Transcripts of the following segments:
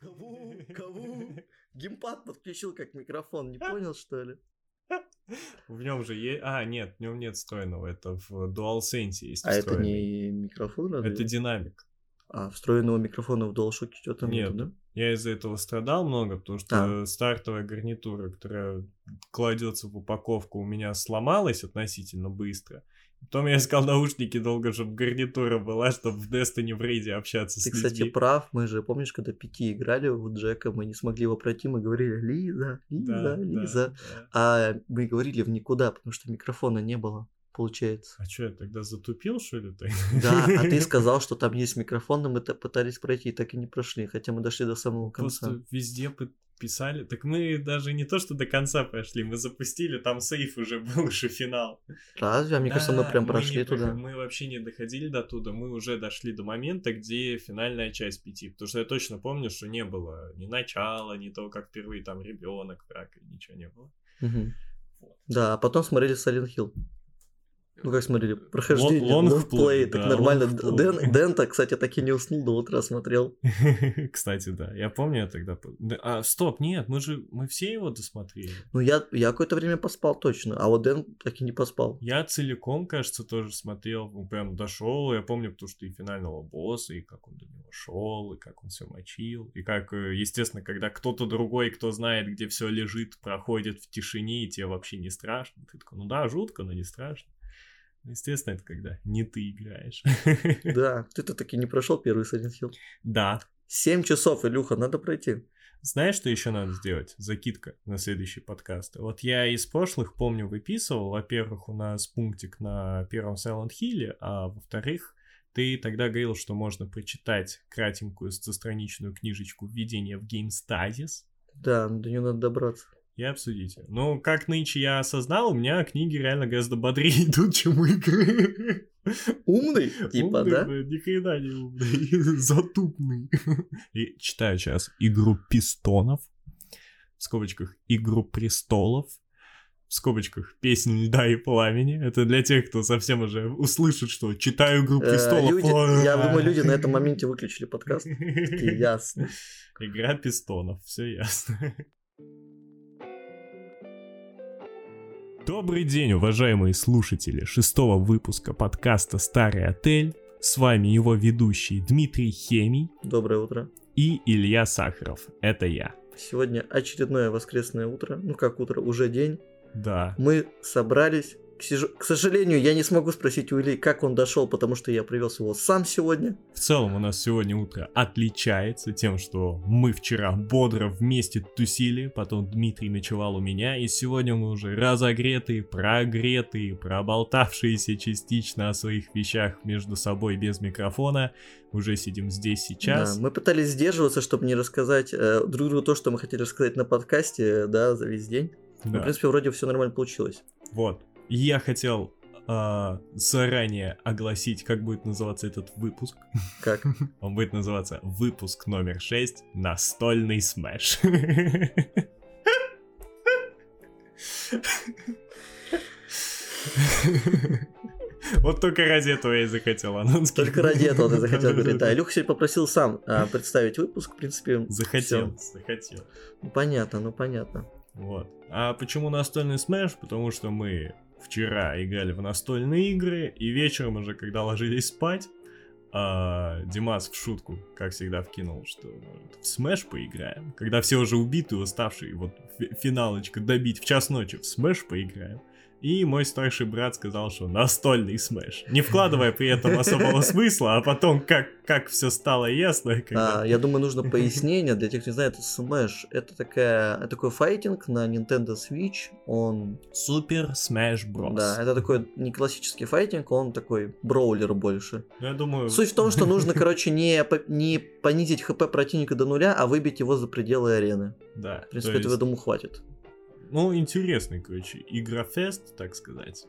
Кого? Кого? Геймпад подключил как микрофон, не понял, что ли? В нем же есть... А, нет, в нем нет встроенного. Это в DualSense есть А это не микрофон, разве? Это динамик. А, встроенного микрофона в DualShock что-то Нет. нету, да? Я из-за этого страдал много, потому что А. стартовая гарнитура, которая кладется в упаковку, у меня сломалась относительно быстро. Потом я искал наушники долго, чтобы гарнитура была, чтобы в Destiny в рейде общаться Ты, с кстати, людьми. прав. Мы же, помнишь, когда пяти играли у Джека, мы не смогли его пройти, мы говорили «Лиза, Лиза, Да, да, Лиза». да. А мы говорили в никуда, потому что микрофона не было, получается. А что, я тогда затупил, что ли? ты? Да, а ты сказал, что там есть микрофон, но мы пытались пройти, и так и не прошли, хотя мы дошли до самого конца. Просто везде писали. Так мы даже не то, что до конца прошли, мы запустили, там сейф уже был, уже финал. Разве? А мне кажется, мы Да, прям не прошли туда. Мы вообще не доходили до туда, мы уже дошли до момента, где финальная часть пяти. Потому что я точно помню, что не было ни начала, ни того, как впервые там ребенок, и ничего не было. Мгм. Вот. Да, а потом смотрели Silent Hill. Ну, как смотрели, прохождение, Лон- лонгплей, так да, нормально. Дэн, Дэн-то, кстати, так и не уснул, до утра смотрел. Кстати, да. Я помню я тогда... А, стоп, нет, мы же... Мы все его досмотрели. Ну, я, я какое-то время поспал точно, а вот Дэн так и не поспал. Я целиком, кажется, тоже смотрел, ну, прям дошел. Я помню, потому что и финального босса, и как он до него шел, и как он все мочил, и как, э, естественно, когда кто-то другой, кто знает, где все лежит, проходит в тишине, и тебе вообще не страшно. Ты такой, ну да, жутко, но не страшно. Естественно, это когда не ты играешь. Да, ты-то таки не прошел первый Silent Hill. Да. Семь часов, Илюха, надо пройти. Знаешь, что еще надо сделать? Закидка на следующий подкаст. Вот я из прошлых, помню, выписывал. Во-первых, у нас пунктик на первом Silent Hill, а во-вторых, ты тогда говорил, что можно прочитать кратенькую стостраничную книжечку «Введение в геймстазис» Да, до нее надо добраться. И обсудить ее. Ну, как нынче я осознал, у меня книги реально гораздо бодрее идут, чем игры. Умный, типа, Умный, да? Ни хрена не умный, затупный. И читаю сейчас «Игру пистонов», в скобочках «Игру престолов», в скобочках «Песнь льда и пламени». Это для тех, кто совсем уже услышит, что читаю «Игру Э, престолов». люди- я думаю, люди на этом моменте выключили подкаст. Такие, ясно. Игра пистонов, все ясно. Добрый день, уважаемые слушатели шестого выпуска подкаста «Старый отель». С вами его ведущий Дмитрий Хемий Доброе утро. и Илья Сахаров. Это я. Сегодня очередное воскресное утро. Ну, как утро, уже день. Да. Мы собрались. К, сожалению, я не смогу спросить у Ильи, как он дошел, потому что я привез его сам сегодня. В целом у нас сегодня утро отличается тем, что мы вчера бодро вместе тусили, потом Дмитрий ночевал у меня, и сегодня мы уже разогретые, прогретые, проболтавшиеся частично о своих вещах между собой без микрофона, уже сидим здесь сейчас. Да, мы пытались сдерживаться, чтобы не рассказать э, друг другу то, что мы хотели рассказать на подкасте, э, да, за весь день. Но, Да. в принципе, вроде все нормально получилось. Вот. Я хотел а, заранее огласить, как будет называться этот выпуск. Как? Он будет называться выпуск номер 6 «Настольный смеш». Вот только ради этого я и захотел анонс. Только ради этого ты захотел говорить. Да, Илюха сегодня попросил сам а, представить выпуск, в принципе. Захотел, всё. захотел. Ну, понятно, ну понятно. Вот. А почему настольный смеш? Потому что мы вчера играли в настольные игры, и вечером уже, когда ложились спать, а, Димас в шутку, как всегда, вкинул, что в смеш поиграем. Когда все уже убиты, уставшие, вот фи- финалочка добить в час ночи, в смеш поиграем. И мой старший брат сказал, что настольный смеш. Не вкладывая при этом особого смысла, а потом как, как все стало ясно. Когда... А, я думаю, нужно пояснение для тех, кто не знает, Smash это такая, это такой файтинг на Nintendo Switch. Он, Супер Смеш Брос. да, это такой не классический файтинг, он такой броулер больше. Ну, Я думаю... Суть в том, что нужно, короче, не, не понизить хп противника до нуля, а выбить его за пределы арены. Да. В принципе, то этого, есть- думаю, хватит. Ну, интересный, короче, игрофест, так сказать.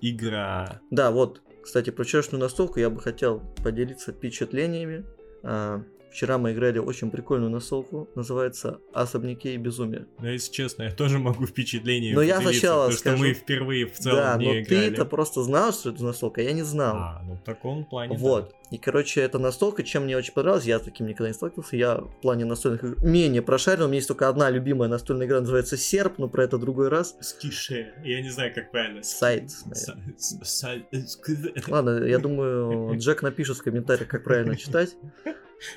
Игра... Да, вот, кстати, про вчерашнюю настолку я бы хотел поделиться впечатлениями. А, Вчера мы играли очень прикольную настолку, называется «Особняки и безумие». Но если честно, я тоже могу впечатление Но я сначала потому скажу- что мы впервые в целом да, не но играли. ты-то просто знал, что это настолка, я не знал. А, ну в таком плане да. Вот. И, короче, это настолка, чем мне очень понравилось, я с таким никогда не сталкивался, я в плане настольных игр менее прошарил, у меня есть только одна любимая настольная игра, называется «Серп», но про это другой раз. Скише. Я не знаю, как правильно. Сайт, Ладно, я думаю, Джек напишет в комментариях, как правильно читать.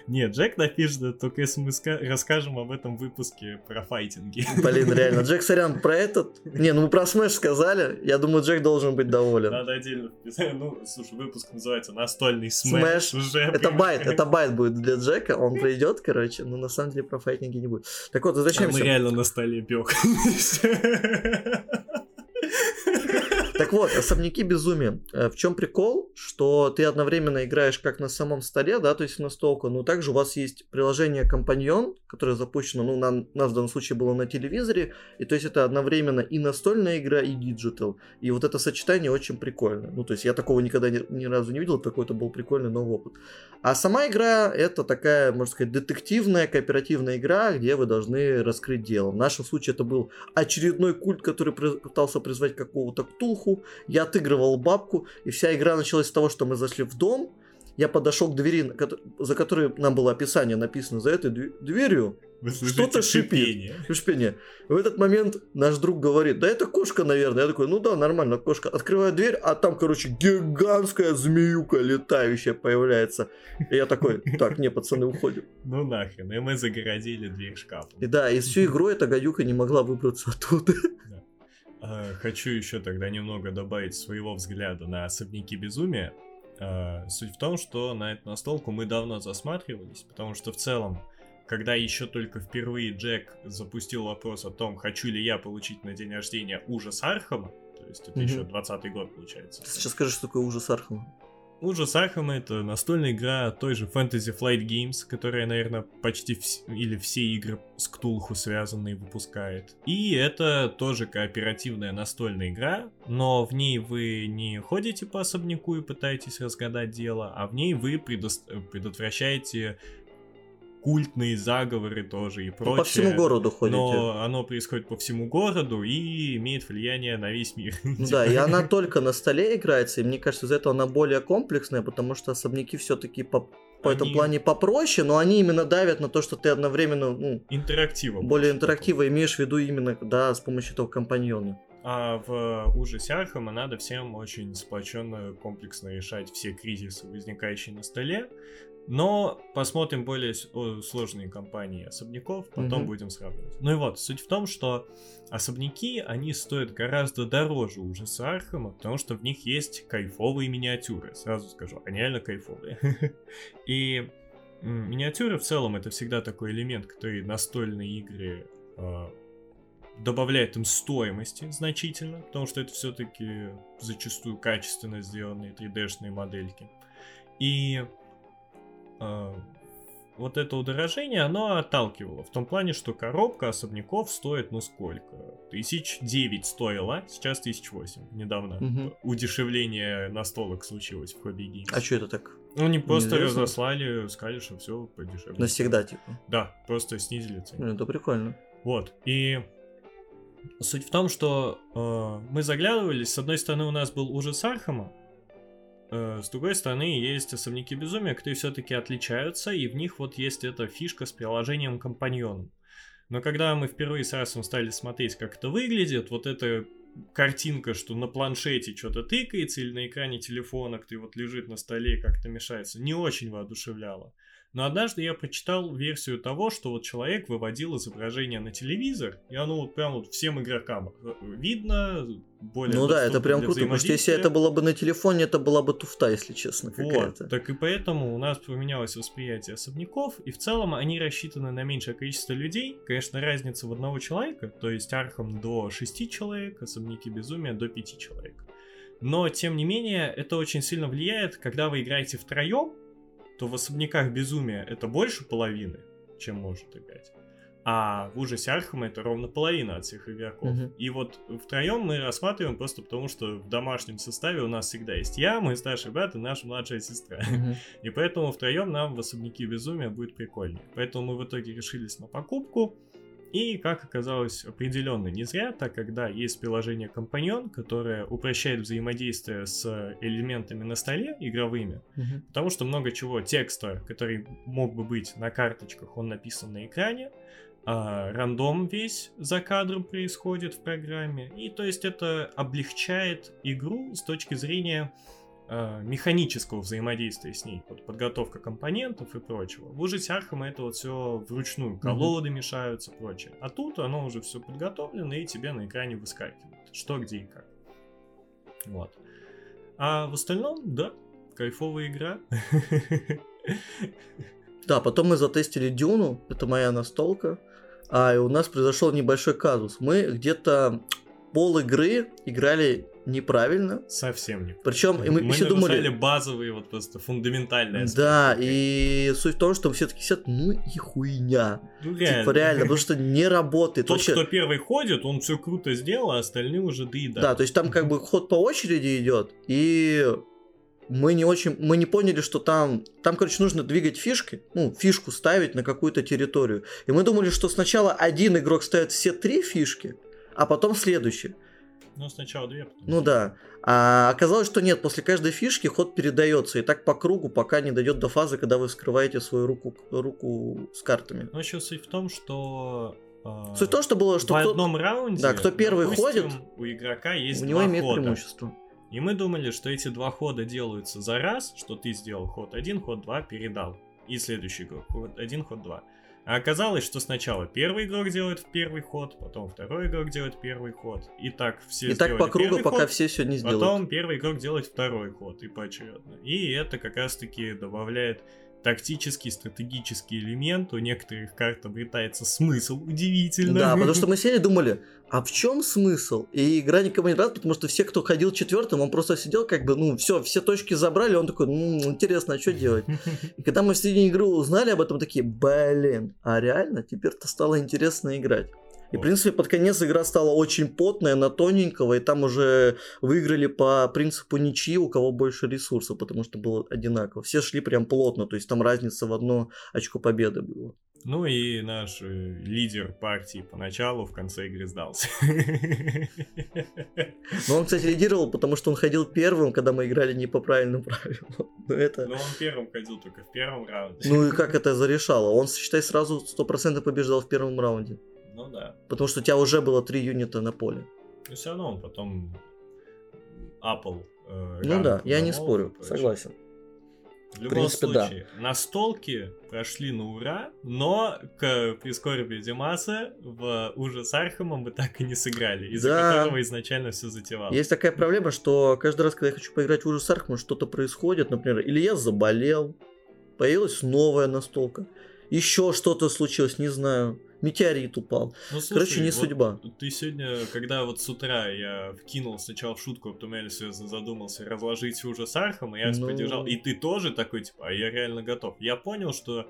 Нет, Джек напишет, только если мы ска- расскажем об этом выпуске про файтинги. Блин, реально, Джек, сорян, про этот... Не, ну мы про Смэш сказали, я думаю, Джек должен быть доволен. Надо отдельно вписать. Ну, слушай, выпуск называется «Настольный Смэш. смэш». Уже Это байт, это байт будет для Джека, он придет, короче, но на самом деле про файтинги не будет. Так вот, А возвращаемся. мы реально на столе бег. Так вот, особняки безумия. Э, В чем прикол? Что ты одновременно играешь как на самом столе, да, то есть настолку, но также у вас есть приложение Компаньон, которое запущено, ну, на, нас в данном случае было на телевизоре, и то есть это одновременно и настольная игра, и digital. И вот это сочетание очень прикольно. Ну, то есть я такого никогда ни, ни разу не видел, такой это был прикольный новый опыт. А сама игра это такая, можно сказать, детективная, кооперативная игра, где вы должны раскрыть дело. В нашем случае это был очередной культ, который пытался призвать какого-то ктулху. Я отыгрывал бабку, и вся игра началась с того, что мы зашли в дом. Я подошел к двери, за которой нам было описание написано за этой дверь- дверью. Что-то шипит. шипение. В этот момент наш друг говорит, да это кошка, наверное. Я такой, ну да, нормально, кошка. Открываю дверь, а там, короче, гигантская змеюка летающая появляется. И я такой, так, не, пацаны, уходим. Ну нахрен, и мы загородили дверь шкафом. И да, и всю игру эта гадюка не могла выбраться оттуда. А, Хочу еще тогда немного добавить своего взгляда на особняки безумия. А, Суть в том, что на эту настолку мы давно засматривались, потому что в целом, когда еще только впервые Джек запустил вопрос о том, хочу ли я получить на день рождения ужас Архама, то есть это Мгм. еще 20 год получается. Ты сейчас скажи, что такое ужас Архама. Ужас Архама это настольная игра той же Fantasy Flight Games, которая, наверное, почти вс- или все игры с Ктулху связанные выпускает. И это тоже кооперативная настольная игра, но в ней вы не ходите по особняку и пытаетесь разгадать дело, а в ней вы предос- предотвращаете культные заговоры тоже и прочее. По всему городу ходите. Но оно происходит по всему городу и имеет влияние на весь мир. Ну Да, и она только на столе играется, и мне кажется, из-за этого она более комплексная, потому что особняки все-таки по, по этому Они- плане попроще, но они именно давят на то, что ты одновременно ну, Интерактива. более интерактива имеешь в виду именно, да, с помощью этого компаньона. А в ужасе Архама надо всем очень сплоченно, комплексно решать все кризисы, возникающие на столе. Но посмотрим более с- сложные компании особняков, потом Мгм. будем сравнивать. Ну и вот, суть в том, что особняки, они стоят гораздо дороже ужаса Архама, потому что в них есть кайфовые миниатюры. Сразу скажу, они реально кайфовые. И миниатюры в целом это всегда такой элемент, который настольные игры а, добавляет им стоимости значительно, потому что это все-таки зачастую качественно сделанные 3D-шные модельки. И вот это удорожение, оно отталкивало в том плане, что коробка особняков стоит, ну сколько? Тысяч девять стоила, сейчас тысяч восемь. Недавно Мгм. удешевление настолок случилось в Hobby Games. А что это так? Ну, они просто Неизвестно. разослали, сказали, что все подешевле. Навсегда, типа. Да, просто снизили цену. Ну, это прикольно. Вот, и суть в том, что э, мы заглядывались, с одной стороны у нас был ужас Архама, с другой стороны есть особняки безумия, которые все-таки отличаются, и в них вот есть эта фишка с приложением компаньоном. Но когда мы впервые с Арсом стали смотреть, как это выглядит, вот эта картинка, что на планшете что-то тыкается или на экране телефона, кто вот лежит на столе и как-то мешается, не очень воодушевляло. Но однажды я прочитал версию того, что вот человек выводил изображение на телевизор, и оно вот прям вот всем игрокам э, видно, более ну да, это прям круто, потому что если это было бы на телефоне, это была бы туфта, если честно, какая-то. Вот, так и поэтому у нас поменялось восприятие особняков, и в целом они рассчитаны на меньшее количество людей. Конечно, разница в одного человека, то есть Архам до 6 человек, особняки безумия до 5 человек. Но, тем не менее, это очень сильно влияет, когда вы играете втроем, то в особняках безумия это больше половины, чем может играть. А в ужасе Архама это ровно половина от всех игроков. Мгм. И вот втроем мы рассматриваем просто потому, что в домашнем составе у нас всегда есть я, мой старший брат и наша младшая сестра. Мгм. И поэтому втроем нам в особняке безумия будет прикольнее. Поэтому мы в итоге решились на покупку. И, как оказалось, определенно не зря, так как, да, есть приложение Компаньон, которое упрощает взаимодействие с элементами на столе игровыми, Мгм. потому что много чего текста, который мог бы быть на карточках, он написан на экране, а, рандом весь за кадром происходит в программе, и то есть это облегчает игру с точки зрения а, механического взаимодействия с ней, вот подготовка компонентов и прочего. В ужасе Архама это вот все вручную, колоды мешаются, прочее. А тут оно уже все подготовлено и тебе на экране выскакивает, что, где и как. Вот. А в остальном, да, кайфовая игра. Да, потом мы затестили Дюну, это моя настолка, а у нас произошел небольшой казус. Мы где-то пол игры играли неправильно, Совсем не. причем и мы, мы нарушали думали... базовые, вот просто фундаментальные Да, и суть в том, что все таки сидят, ну и хуйня. Ну, Типа реально, потому что не работает. Тот, Вообще- кто первый ходит, он все круто сделал, а остальные уже доедают. Да, то есть там как бы ход по очереди идет, и мы не очень, мы не поняли, что там, там, короче, нужно двигать фишки, ну, фишку ставить на какую-то территорию. И мы думали, что сначала один игрок ставит все три фишки, а потом следующий. Ну, сначала две, потом Ну да. А оказалось, что нет, после каждой фишки ход передается, и так по кругу, пока не дойдет до фазы, когда вы вскрываете свою руку, руку с картами. Но еще суть в том, что... а, Суть в том, что было, что в кто- одном раунде, Да, кто первый допустим, ходит, у игрока есть у него два имеет хода. преимущество. И мы думали, что эти два хода делаются за раз, что ты сделал ход один, ход два, передал. И следующий игрок, ход один, ход два. А оказалось, что сначала первый игрок делает первый ход, потом второй игрок делает первый ход. И так все И так по кругу, пока ход, все все не сделают. Потом первый игрок делает второй ход и поочередно. И это как раз таки добавляет тактический, стратегический элемент. У некоторых карт обретается смысл удивительно. Да, потому что мы сели и думали, а в чем смысл? И игра никому не нравилась, потому что все, кто ходил четвертым, он просто сидел как бы, ну, все, все точки забрали, он такой, ну, интересно, а что делать? И когда мы в середине игры узнали об этом, такие, блин, а реально, теперь-то стало интересно играть. И, в принципе, под конец игра стала очень потная, на тоненького, и там уже выиграли по принципу ничьи, у кого больше ресурсов, потому что было одинаково. Все шли прям плотно, то есть там разница в одно очко победы было. Ну и наш э, лидер партии поначалу в конце игры сдался. Но он, кстати, лидировал, потому что он ходил первым, когда мы играли не по правильным правилам. Но это... Но он первым ходил только в первом раунде. Ну и как это зарешало? Он, считай, сразу 100% побеждал в первом раунде. Ну да. Потому что у тебя уже было три юнита на поле. Но все равно он потом Apple. э, Ну да, я не и спорю, прочее. согласен. В любом принципе, да. случае, настолки прошли на ура, но к прискорбию Димаса в ужас Архама мы так и не сыграли, из-за Да. которого изначально все затевалось. Есть такая проблема, что каждый раз, когда я хочу поиграть в ужас Архама, что-то происходит, например, или я заболел, появилась новая настолка, еще что-то случилось, не знаю, метеорит упал. Ну, слушай, Короче, не вот судьба. Ты сегодня, когда вот с утра я вкинул сначала в шутку, а потом я задумался разложить ужас Архама, я Ну. поддержал. И ты тоже такой, типа, а я реально готов. Я понял, что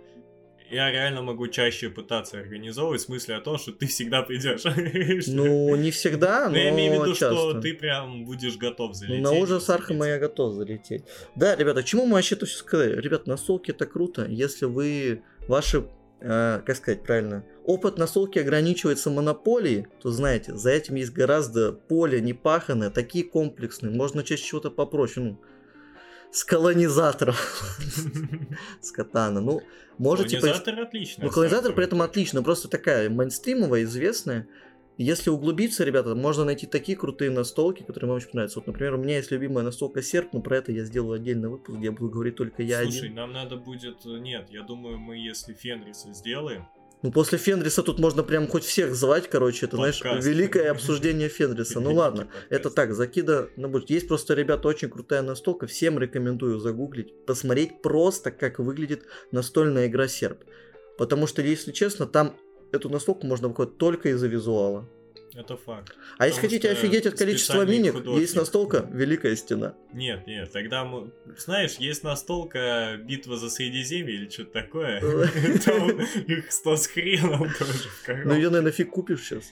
я реально могу чаще пытаться организовывать в смысле о том, что ты всегда придешь. Ну, не всегда, но Но я имею в виду, часто. что ты прям будешь готов залететь. на ужас и Архама я готов залететь. Да, ребята, к чему мы вообще это все сказали? Ребят, настолки это круто, если вы ваши, э, как сказать правильно, опыт настолки ограничивается монополией, то знаете, за этим есть гораздо поле непаханное, такие комплексные, можно с чего-то попроще, ну, с колонизаторов, с катана. Ну, можете... поис- Колонизатор отлично. ну, колонизатор при этом отлично, просто такая мейнстримовая, известная. Если углубиться, ребята, можно найти такие крутые настолки, которые вам очень нравятся. Вот, например, у меня есть любимая настолка Серп, но про это я сделаю отдельный выпуск, где я буду говорить только я Слушай, один. нам надо будет... Нет, я думаю, мы если Фенриса сделаем, Ну, после Фенриса тут можно прям хоть всех звать, короче, это, знаешь, Подкаст. великое обсуждение Фенриса. Ну ладно, это так, закида на будущее. Есть просто, ребята, очень крутая настолка, всем рекомендую загуглить, посмотреть просто, как выглядит настольная игра Серп. Потому что, если честно, там эту настолку можно выходить только из-за визуала. Это факт. А если Потому хотите офигеть от количества миник, художник. есть настолка «Великая стена». Нет, нет, тогда, мы- знаешь, есть настолка «Битва за Средиземье» или что-то такое. Там их сто с хреном тоже Ну ее, наверное, фиг купишь сейчас.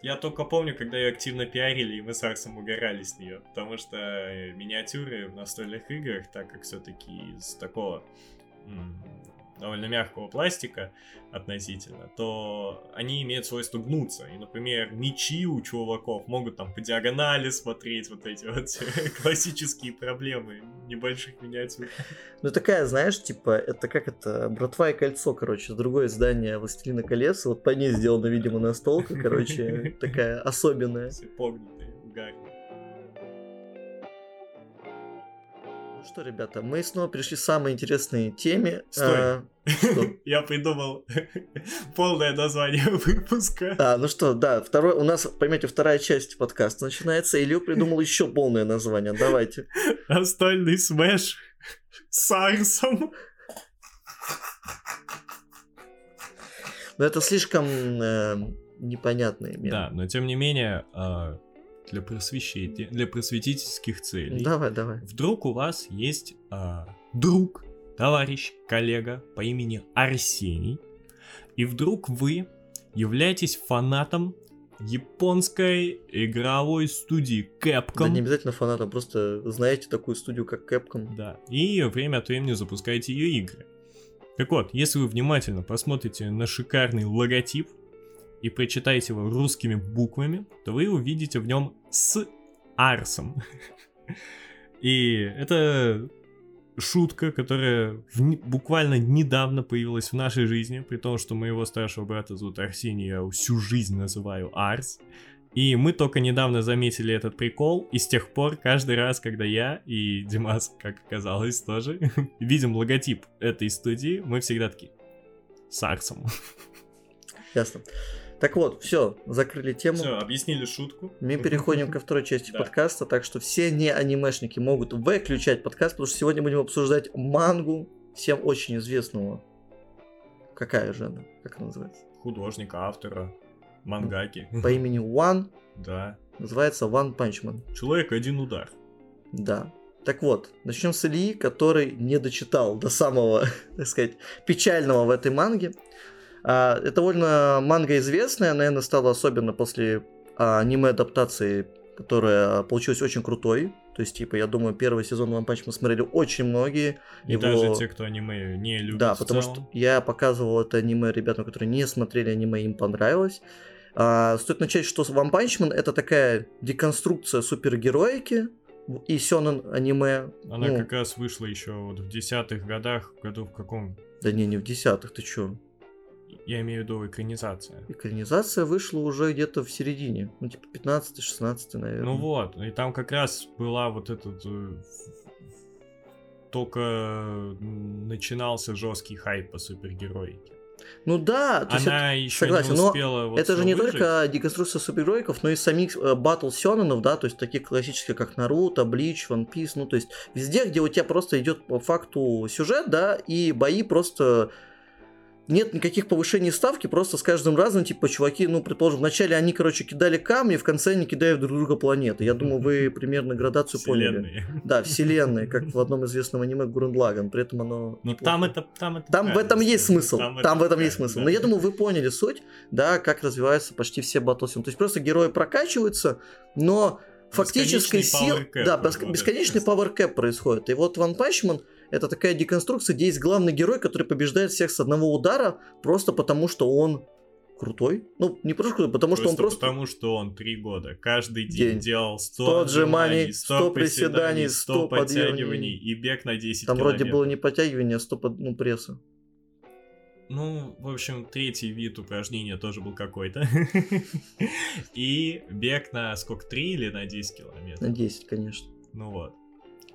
Я только помню, когда ее активно пиарили, и мы с Арсом угорали с нее. Потому что э, миниатюры в настольных играх, так как все-таки из такого довольно мягкого пластика относительно, то они имеют свойство гнуться. И, например, мечи у чуваков могут там по диагонали смотреть, вот эти вот классические проблемы небольших миниатюр. Ну такая, знаешь, типа, это как это, «Братва и кольцо», короче, другое издание «Властелина колец», вот по ней сделана, видимо, настолка, короче, такая особенная. Все погнутые, угарные. Ну что, ребята, мы снова пришли к самой интересной теме. Стой. А? Я придумал полное название выпуска. А, ну что, да, второй, у нас, поймете, вторая часть подкаста начинается. Илью придумал еще полное название. Давайте. Настольный смеш с Арсом. Но это слишком э, непонятное. Да, но тем не менее, а, для просвещения, для просветительских целей. Давай, давай. Вдруг у вас есть а, друг, товарищ, коллега по имени Арсений, и вдруг вы являетесь фанатом японской игровой студии Capcom. Да не обязательно фанатом, просто знаете такую студию, как Capcom. Да, и время от времени запускаете ее игры. Так вот, если вы внимательно посмотрите на шикарный логотип и прочитаете его русскими буквами, то вы увидите в нем с Арсом. И это шутка, которая в буквально недавно появилась в нашей жизни, при том, что моего старшего брата зовут Арсений, я всю жизнь называю Арс. И мы только недавно заметили этот прикол, и с тех пор каждый раз, когда я и Димас, как оказалось, тоже видим логотип этой студии, мы всегда такие с Арсом. Ясно. Так вот, все, закрыли тему. Все, объяснили шутку. Мы переходим ко второй части Да. подкаста, так что все не анимешники могут выключать подкаст, потому что сегодня будем обсуждать мангу всем очень известного. Какая же она? Как она называется? Художника, автора, мангаки. По имени One, Да. называется One Punch Man. Человек один удар. Да. Так вот, начнем с Ильи, который не дочитал до самого, так сказать, печального в этой манге. А, это довольно манга известная, наверное, стала особенно после а, аниме-адаптации, которая получилась очень крутой. То есть, типа, я думаю, первый сезон One Punch Man смотрели очень многие. И Его- даже те, кто аниме не любит Да, потому что я показывал это аниме ребятам, которые не смотрели аниме, им понравилось. А, стоит начать, что One Punch Man это такая деконструкция супергероики и сёнэн аниме. Она ну, как раз вышла еще вот в десятых годах, году в каком... Да не, не в десятых, ты чё? Я имею в виду экранизация. Экранизация вышла уже где-то в середине. Ну, типа 15-16, наверное. Ну вот, и там как раз была вот этот... э, Только начинался жесткий хайп по супергероике. Ну да, то есть Она еще согласен, не но успела вот это же не выжить. только деконструкция супергероиков, но и самих э, батл сёнэнов, да, то есть таких классических, как Наруто, Блич, One Piece, ну, то есть везде, где у тебя просто идет по факту сюжет, да, и бои просто нет никаких повышений ставки, просто с каждым разом, типа, чуваки, ну, предположим, вначале они, короче, кидали камни, в конце они кидают друг друга планеты. Я думаю, вы примерно градацию поняли. Вселенные. Да, вселенные, как в одном известном аниме Гуррен при этом оно... Ну неплохо. там это... Там, это Там в этом есть смысл. Там, в этом есть смысл. да. Но я думаю, вы поняли суть, да, как развиваются почти все батлсим. То есть просто герои прокачиваются, но фактической Бесконечный сил... power cap Да, бесконечный power cap происходит. И вот One Punch Man это такая деконструкция, где есть главный герой, который побеждает всех с одного удара, просто потому что он крутой. Ну, не просто крутой, потому что он просто... потому что он три года каждый День. день делал 100, 100 отжиманий, отжиманий, 100 100 приседаний, приседаний, 100 100 подъемов. подтягиваний и бег на 10 Там вроде было километров. не подтягивание, а 100 под... ну, пресса. Ну, в общем, третий вид упражнения тоже был какой-то. И бег на сколько, 3 или на 10 На километров? 10, конечно. Ну вот.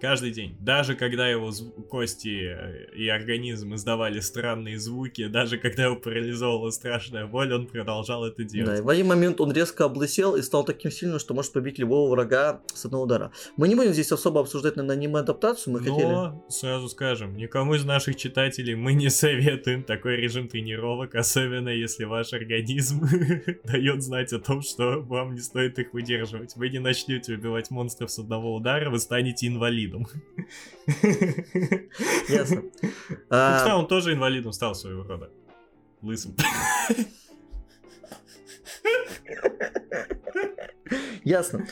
Каждый день. Даже когда его кости э, и организм издавали странные звуки, даже когда его парализовала страшная боль, он продолжал это делать. Да, и в один момент он резко облысел и стал таким сильным, что может побить любого врага с одного удара. Мы не будем здесь особо обсуждать, на аниме-адаптацию, мы Но, хотели... сразу скажем, никому из наших читателей мы не советуем такой режим тренировок, особенно если ваш организм дает знать о том, что вам не стоит их выдерживать. Вы не начнете убивать монстров с одного удара, вы станете инвалидом. Ясно. А... он тоже инвалидом стал своего рода. Лысым. Ясно.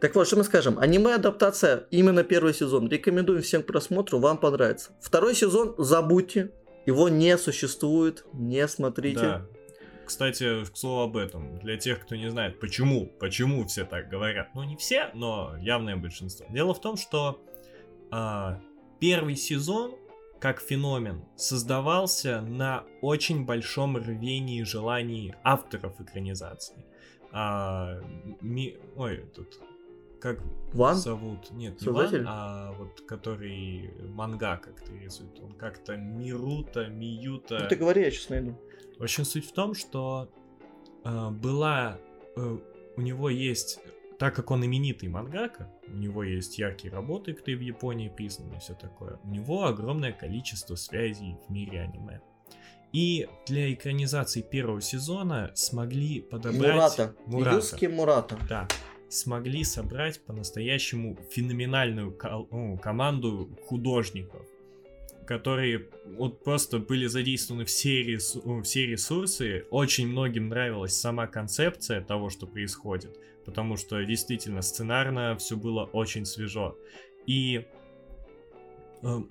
Так вот, что мы скажем? Аниме-адаптация, именно первый сезон. Рекомендуем всем к просмотру, вам понравится. Второй сезон забудьте, его не существует, не смотрите. Да. Кстати, к слову об этом, для тех, кто не знает, почему, почему все так говорят. Ну, не все, но явное большинство. Дело в том, что первый сезон, как феномен, создавался на очень большом рвении и желании авторов экранизации. А, ми... Ой, тут как Ван? зовут? Нет, не Ван, а вот который манга как-то рисует. Он как-то Мирута, Миюта. Ну ты говори, я сейчас найду. В общем, суть в том, что э, была... Э, у него есть... Так как он именитый мангака, у него есть яркие работы, кто в Японии признаны и все такое, у него огромное количество связей в мире аниме. И для экранизации первого сезона смогли подобрать... Мурата. Мурата. Юски Мурата. Да. Смогли собрать по-настоящему феноменальную ну, команду художников которые вот просто были задействованы все, ресу- все ресурсы. Очень многим нравилась сама концепция того, что происходит, потому что действительно сценарно все было очень свежо. И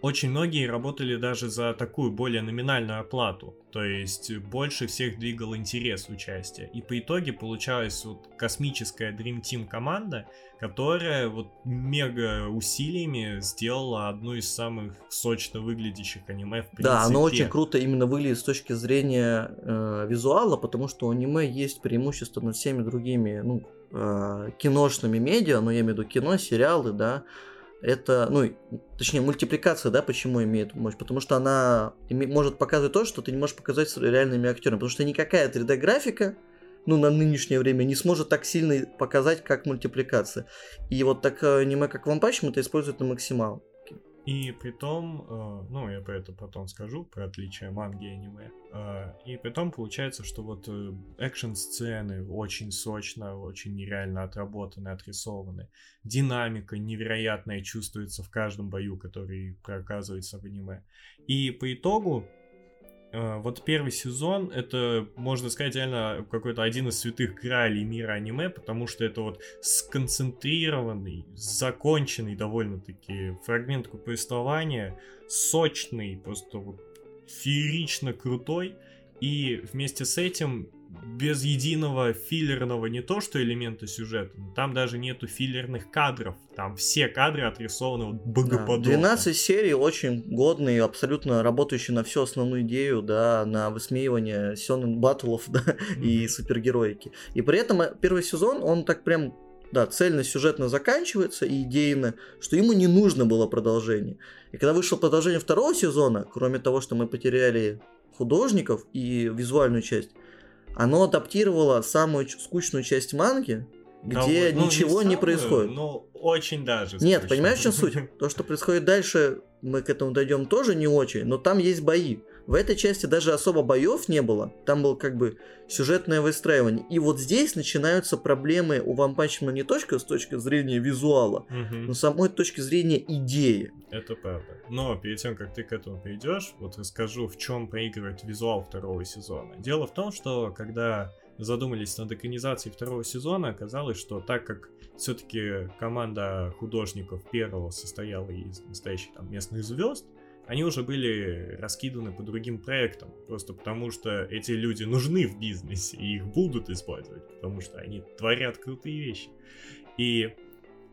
очень многие работали даже за такую более номинальную оплату, то есть больше всех двигал интерес участия. И по итоге получалась вот космическая Dream Team команда, которая вот мега усилиями сделала одну из самых сочно выглядящих аниме в принципе. Да, оно очень круто именно выглядит с точки зрения э, визуала, потому что у аниме есть преимущество над всеми другими ну, э, киношными медиа, но я имею в виду кино, сериалы, да, это, ну, точнее, мультипликация, да, почему имеет мощь? Потому что она име- может показывать то, что ты не можешь показать с реальными актерами. Потому что никакая 3D-графика, ну, на нынешнее время не сможет так сильно показать, как мультипликация. И вот так аниме, как One Punch, это использует на максимал. И при том, э, ну, я про это потом скажу, про отличие манги и аниме. Э, и при том получается, что вот э, экшн-сцены очень сочно, очень нереально отработаны, отрисованы. Динамика невероятная чувствуется в каждом бою, который проказывается в аниме. И по итогу вот первый сезон, это, можно сказать, реально какой-то один из святых гралей мира аниме, потому что это вот сконцентрированный, законченный довольно-таки фрагмент повествования, сочный, просто вот феерично крутой, и вместе с этим без единого филлерного не то что элемента сюжета, там даже нету филлерных кадров. Там все кадры отрисованы вот богоподобно. Да, 12 серий очень годные, абсолютно работающие на всю основную идею, да, на высмеивание сёнэн баттлов, да, mm-hmm. и супергероики. И при этом э, первый сезон, он так прям да, цельно сюжетно заканчивается и идейно, что ему не нужно было продолжение. И когда вышло продолжение второго сезона, кроме того, что мы потеряли художников и визуальную часть, оно адаптировало самую скучную часть манги, где да, ну, ничего не, не происходит. Ну, очень даже. Скучно. Нет, понимаешь, что суть? То, что происходит дальше, мы к этому дойдем тоже не очень, но там есть бои. В этой части даже особо боев не было, там было как бы сюжетное выстраивание. И вот здесь начинаются проблемы у Man не только с точки зрения визуала, угу. но самой точки зрения идеи. Это правда. Но перед тем, как ты к этому перейдешь, вот расскажу, в чем проигрывает визуал второго сезона. Дело в том, что когда задумались над экранизацией второго сезона, оказалось, что так как все-таки команда художников первого состояла из настоящих там местных звезд, они уже были раскиданы по другим проектам, просто потому что эти люди нужны в бизнесе, и их будут использовать, потому что они творят крутые вещи. И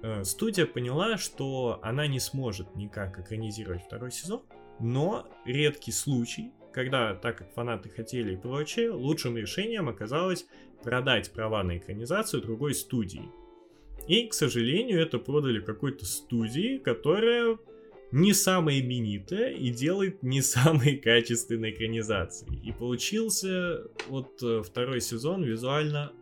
э, студия поняла, что она не сможет никак экранизировать второй сезон, но редкий случай, когда, так как фанаты хотели и прочее, лучшим решением оказалось продать права на экранизацию другой студии. И, к сожалению, это продали какой-то студии, которая не самая именитая и делает не самые качественные экранизации. И получился вот э, второй сезон визуально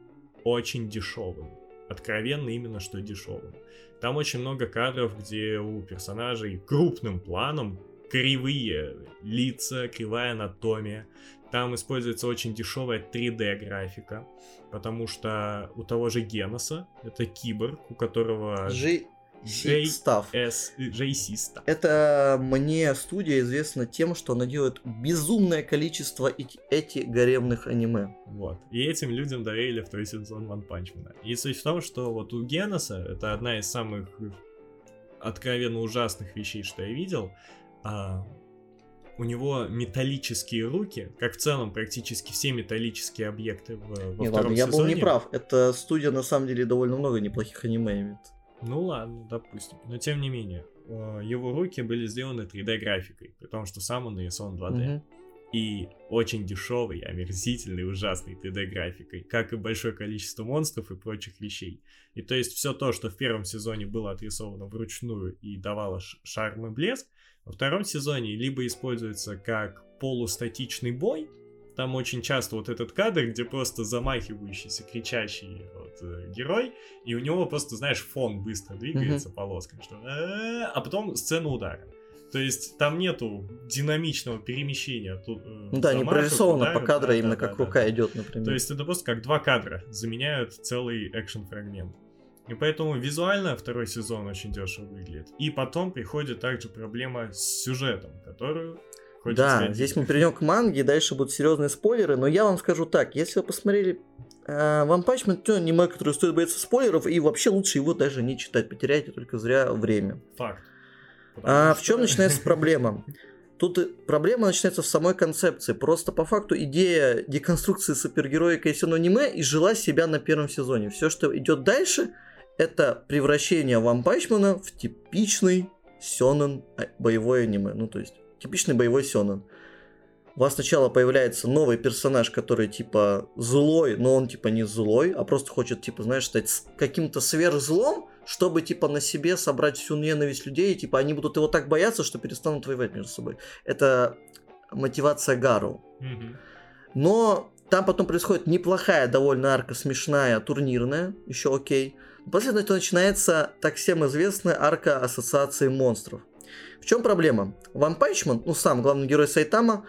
очень дешевым. Откровенно именно что дешевым. Там очень много кадров, где у персонажей крупным планом кривые лица, кривая анатомия. Там используется очень дешевая 3D графика, потому что у того же Геноса, это киборг, у которого... G... Став. S, JC Staff. Это мне студия известна тем, что она делает безумное количество эти, эти гаремных аниме. Вот. И этим людям доверили второй сезон One Punch Man. И суть в том, что вот у Геноса, это одна из самых откровенно ужасных вещей, что я видел, а, у него металлические руки, как в целом практически все металлические объекты в, во не, втором ладно, я сезоне. был неправ. Эта студия на самом деле довольно много неплохих аниме имеет. Ну ладно, допустим. Но тем не менее, э, его руки были сделаны 3D графикой, при том, что сам он нарисован 2D. Угу. И очень дешевый, омерзительный, ужасный 3D графикой, как и большое количество монстров и прочих вещей. И то есть все то, что в первом сезоне было отрисовано вручную и давало шарм и блеск, во втором сезоне либо используется как полустатичный бой, там очень часто вот этот кадр, где просто замахивающийся, кричащий вот, э, герой, и у него просто, знаешь, фон быстро двигается mm-hmm. полосками, что а потом сцена удара. То есть там нету динамичного перемещения. Тут, э, ну да, не прорисовано по кадру, да, именно да, как да, рука да. идет, например. То есть это просто как два кадра заменяют целый экшен фрагмент. И поэтому визуально второй сезон очень дешево выглядит. И потом приходит также проблема с сюжетом, которую Хочется да, сказать. здесь мы перейдем к манге, дальше будут серьезные спойлеры, но я вам скажу так, если вы посмотрели э, One Punch Man, то аниме, которое стоит бояться спойлеров, и вообще лучше его даже не читать, потеряете только зря время. Факт. А что... в чем начинается проблема? Тут проблема начинается в самой концепции. Просто по факту идея деконструкции супергероя Кайсен аниме изжила себя на первом сезоне. Все, что идет дальше, это превращение Вампачмана в типичный сёнэн а, боевой аниме. Ну, то есть типичный боевой сёнэн. У вас сначала появляется новый персонаж, который типа злой, но он типа не злой, а просто хочет типа, знаешь, стать каким-то сверхзлом, чтобы типа на себе собрать всю ненависть людей, и, типа они будут его так бояться, что перестанут воевать между собой. Это мотивация Гару. Но там потом происходит неплохая довольно арка, смешная, турнирная, еще окей. После этого начинается так всем известная арка Ассоциации монстров. В чем проблема? Ван Пайчман, ну сам главный герой Сайтама,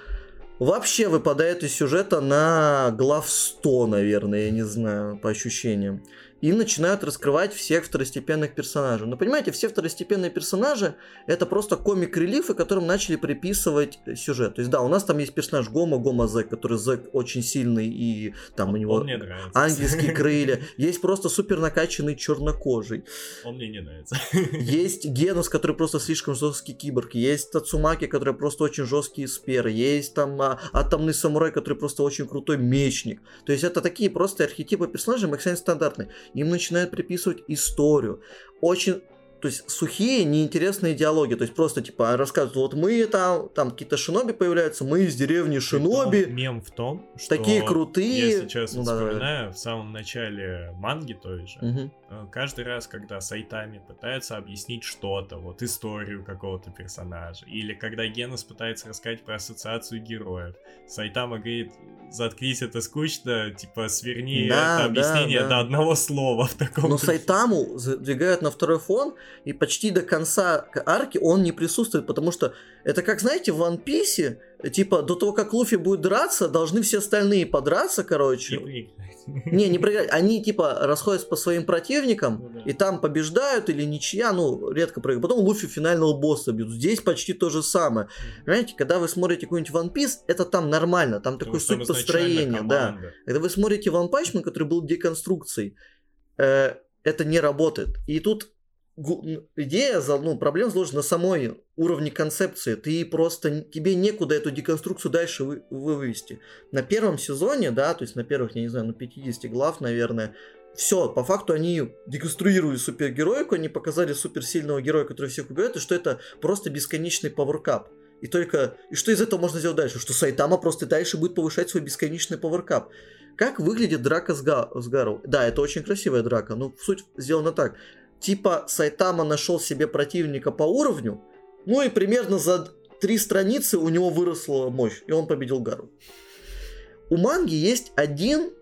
вообще выпадает из сюжета на глав 100, наверное, я не знаю, по ощущениям и начинают раскрывать всех второстепенных персонажей. Но понимаете, все второстепенные персонажи это просто комик-релифы, которым начали приписывать сюжет. То есть, да, у нас там есть персонаж Гома, Гома Зэк, который Зэк очень сильный и там он, у него ангельские крылья. Есть просто супер накачанный чернокожий. Он мне не нравится. Есть Генус, который просто слишком жесткий киборг. Есть Тацумаки, который просто очень жесткий спер. Есть там а, атомный самурай, который просто очень крутой мечник. То есть это такие просто архетипы персонажей максимально стандартные им начинают приписывать историю. Очень то есть сухие, неинтересные диалоги. То есть просто типа рассказывают, вот мы там, там какие-то шиноби появляются, мы из деревни шиноби. Мем в том, что такие крутые. Я сейчас ну, вспоминаю, да, в самом начале манги той же, угу. каждый раз, когда Сайтами пытается объяснить что-то, вот историю какого-то персонажа, или когда Генос пытается рассказать про ассоциацию героев, Сайтама говорит, заткнись, это скучно, типа сверни да, это объяснение да, да. до одного слова в таком. Но Сайтаму задвигают на второй фон, и почти до конца арки он не присутствует, потому что это как, знаете, в One Piece, типа, до того, как Луфи будет драться, должны все остальные подраться, короче. Не, не проиграть. Они, типа, расходятся по своим противникам, ну, да. и там побеждают или ничья, ну, редко проигрывают. Потом Луфи финального босса бьют. Здесь почти то же самое. Понимаете, когда вы смотрите какой-нибудь One Piece, это там нормально, там такой суть построения, да. Когда вы смотрите One Punch Man, который был деконструкцией, э, это не работает. И тут идея, ну, проблема заложена на самой уровне концепции. Ты просто, тебе некуда эту деконструкцию дальше вы, вывести. На первом сезоне, да, то есть на первых, я не знаю, на 50 глав, наверное, все, по факту они деконструировали супергероику, они показали суперсильного героя, который всех убивает, и что это просто бесконечный пауэркап. И только... И что из этого можно сделать дальше? Что Сайтама просто дальше будет повышать свой бесконечный пауэркап. Как выглядит драка с, Га- с Гару? Да, это очень красивая драка, но суть сделана так. Типа Сайтама нашел себе противника по уровню, ну и примерно за три страницы у него выросла мощь, и он победил Гару. У манги есть один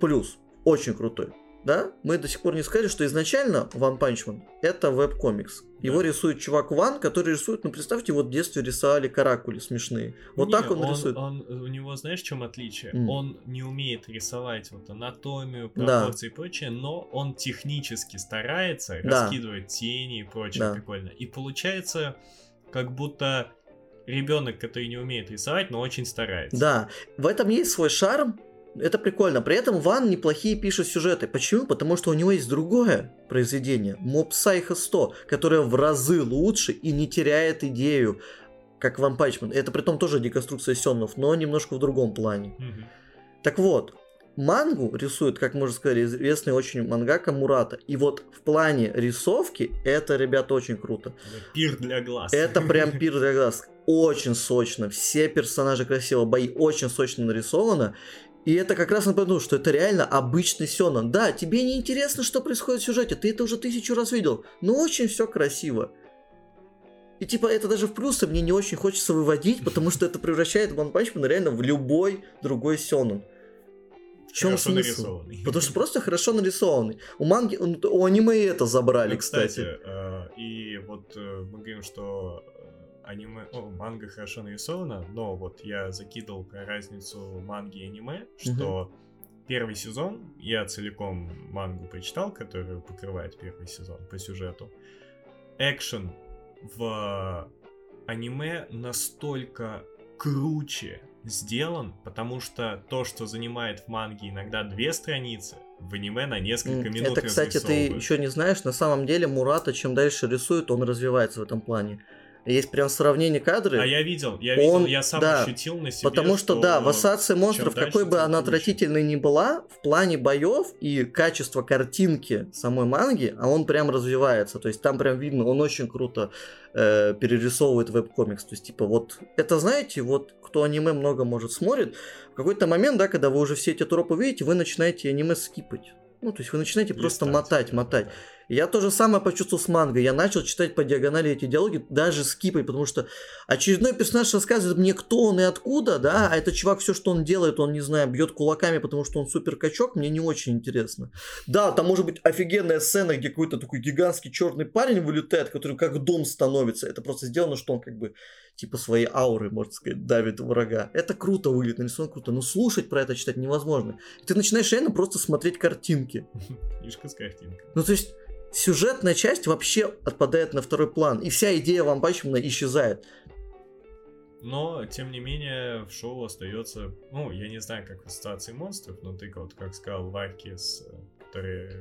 плюс, очень крутой. Да, мы до сих пор не сказали, что изначально One Punch Man это веб-комикс. Его Да. рисует чувак Ван, который рисует, ну представьте, вот в детстве рисовали каракули смешные. Вот Не, так он, рисует. он- У него, знаешь, в чем отличие? М. Он не умеет рисовать вот анатомию, Да. пропорции и прочее, но он технически старается Да. раскидывать тени и прочее Да. прикольно. И получается, как будто ребенок, который не умеет рисовать, но очень старается. Да, в этом есть свой шарм. Это прикольно. При этом Ван неплохие пишет сюжеты. Почему? Потому что у него есть другое произведение. Mob Psycho 100, которое в разы лучше и не теряет идею, как Punch Man. Это при том тоже деконструкция сёнов, но немножко в другом плане. Мгм. Так вот, мангу рисует, как мы уже сказали, известный очень мангака Мурата. И вот в плане рисовки это, ребята, очень круто. Пир для глаз. Это прям пир для глаз. Очень сочно. Все персонажи красиво, бои очень сочно нарисовано. И это как раз напомню, что это реально обычный Сёнэн. Да, тебе не интересно, что происходит в сюжете, ты это уже тысячу раз видел, но очень все красиво. И типа это даже в плюсы мне не очень хочется выводить, потому что это превращает One Punch Man реально в любой другой Сёнэн. В чем Хорошо смысл? нарисованный. Потому что просто хорошо нарисованный. У манги, у аниме это забрали, Ну, кстати. э, и вот э, мы говорим, что аниме, о, манга хорошо нарисована, но вот я закидывал про разницу манги и аниме, что первый сезон, я целиком мангу прочитал, которую покрывает первый сезон по сюжету. Экшен в аниме настолько круче сделан, потому что то, что занимает в манге иногда две страницы, в аниме на несколько минут Это, кстати, ты еще не знаешь, на самом деле Мурата, чем дальше рисует, он развивается в этом плане. Есть прям сравнение кадры. А я видел, я Он- видел, я сам да, ощутил на себе, Потому что, да, в ассоциации монстров, чем какой дальше, бы она круче. отвратительной ни была, в плане боев и качества картинки самой манги, а он прям развивается. То есть там прям видно, он очень круто э, перерисовывает веб-комикс. То есть, типа, вот это знаете, вот кто аниме много может смотрит, в какой-то момент, да, когда вы уже все эти тропы видите, вы начинаете аниме скипать. Ну, то есть вы начинаете просто Листать, мотать, да, мотать. да. Я то же самое почувствовал с мангой. Я начал читать по диагонали эти диалоги, даже скипой, потому что очередной персонаж рассказывает мне, кто он и откуда, да, а этот чувак все, что он делает, он, не знаю, бьет кулаками, потому что он супер качок, мне не очень интересно. Да, там может быть офигенная сцена, где какой-то такой гигантский черный парень вылетает, который как дом становится. Это просто сделано, что он как бы типа своей ауры, можно сказать, давит врага. Это круто выглядит, нарисовано круто, но слушать про это читать невозможно. Ты начинаешь реально просто смотреть картинки. Книжка с картинкой. Ну, то есть, сюжетная часть вообще отпадает на второй план, и вся идея Ван Панчмана исчезает. Но, тем не менее, в шоу остается, ну, я не знаю, как в ассоциации монстров, но ты вот как сказал, Варки, с, который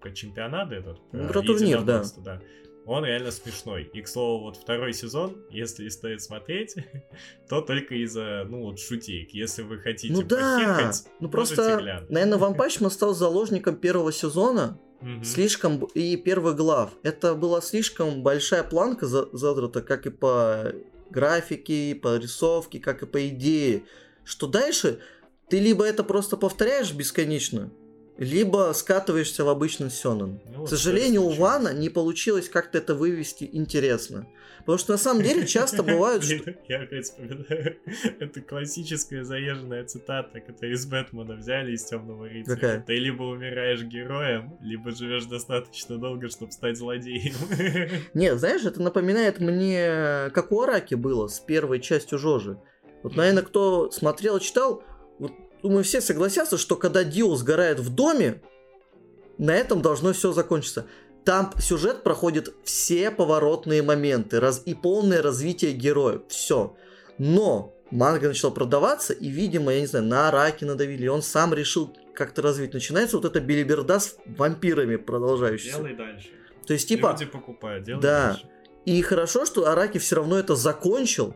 про чемпионат этот, Ну, про турнир, да. да. Он реально смешной. И, к слову, вот второй сезон, если стоит смотреть, то только из-за, ну, вот шутейк. Если вы хотите ну да, ну просто, наверное, One-Punch Man стал заложником первого сезона, Мгм. слишком, и первых глав. Это была слишком большая планка за- задрана, как и по графике, и по рисовке, как и по идее. Что дальше ты либо это просто повторяешь бесконечно, либо скатываешься в обычный сёнэн. Ну, К сожалению, у Вана не получилось как-то это вывести интересно. Потому что на самом деле часто бывает, что... Я опять вспоминаю. Это классическая заезженная цитата, которую из Бэтмена взяли из темного рыцаря. Какая? Ты либо умираешь героем, либо живешь достаточно долго, чтобы стать злодеем. Не, знаешь, это напоминает мне, как у Араки было с первой частью Жожи. Вот, наверное, кто смотрел, читал, думаю, все согласятся, что когда Дио сгорает в доме, на этом должно все закончиться. Там сюжет проходит все поворотные моменты раз, и полное развитие героев. Все. Но манга начала продаваться, и, видимо, я не знаю, на Араки надавили, и он сам решил как-то развить. Начинается вот эта билиберда с вампирами продолжающаяся. Делай дальше. То есть, типа, Люди покупают, делай да. дальше. и хорошо, что Араки все равно это закончил,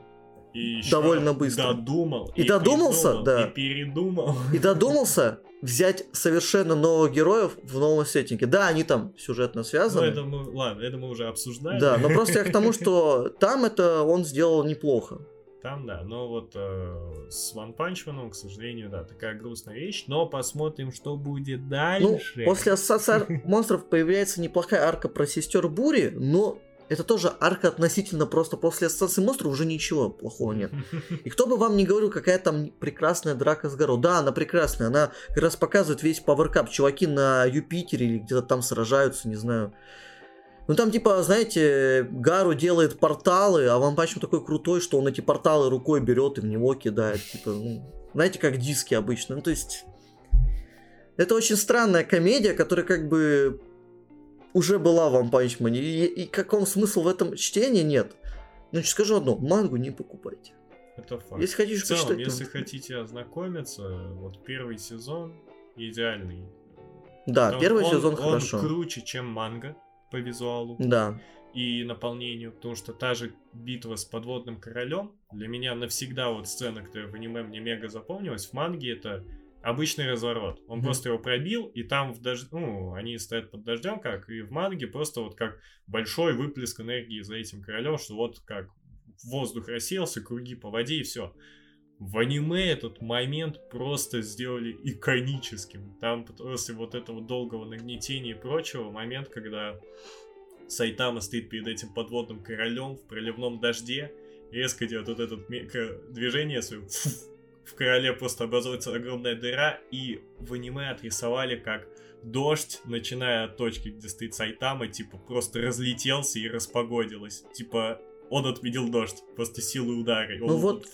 И довольно быстро. Додумал. И додумался, придумал, да. И передумал. и додумался взять совершенно новых героев в новом сеттинге. Да, они там сюжетно Ну, связаны. это мы, ладно, это мы уже обсуждали. Да, но просто я к тому, что там это он сделал неплохо. Там, да, но вот э, с One Punch Man, к сожалению, да, такая грустная вещь, но посмотрим, что будет дальше. Ну, после Ассоциации монстров появляется неплохая арка про сестер Бури, но это тоже арка относительно просто после Ассоциации монстров уже ничего плохого нет. И кто бы вам не говорил, какая там прекрасная драка с горой. Да, она прекрасная, она как раз показывает весь паверкап. Чуваки на Юпитере или где-то там сражаются, не знаю. Ну там типа, знаете, Гару делает порталы, а Ван Панч такой крутой, что он эти порталы рукой берет и в него кидает. Типа, ну, знаете, как диски обычно. Ну то есть... Это очень странная комедия, которая как бы уже была в One. И, и каком смысл в этом чтении нет. Значит, скажу одно, мангу не покупайте. Это факт. Если хотите в целом, почитать, если то- хотите ознакомиться, вот первый сезон идеальный. Да, Он- первый он- сезон он хорошо. круче, чем манга по визуалу Да. и наполнению, потому что та же битва с подводным королем для меня навсегда вот сцена, которая в аниме мне мега запомнилась, в манге это обычный разворот. Он Мгм. просто его пробил, и там в дож... ну, они стоят под дождем, как и в манге, просто вот как большой выплеск энергии за этим королем, что вот как воздух рассеялся, круги по воде и все. В аниме этот момент просто сделали иконическим. Там после вот этого долгого нагнетения и прочего, момент, когда Сайтама стоит перед этим подводным королем в проливном дожде, резко делает вот это движение свое, в короле просто образуется огромная дыра, и в аниме отрисовали как дождь, начиная от точки, где стоит Сайтама, типа просто разлетелся и распогодилось. Типа он отменил дождь, просто силой удара. Ну он вот,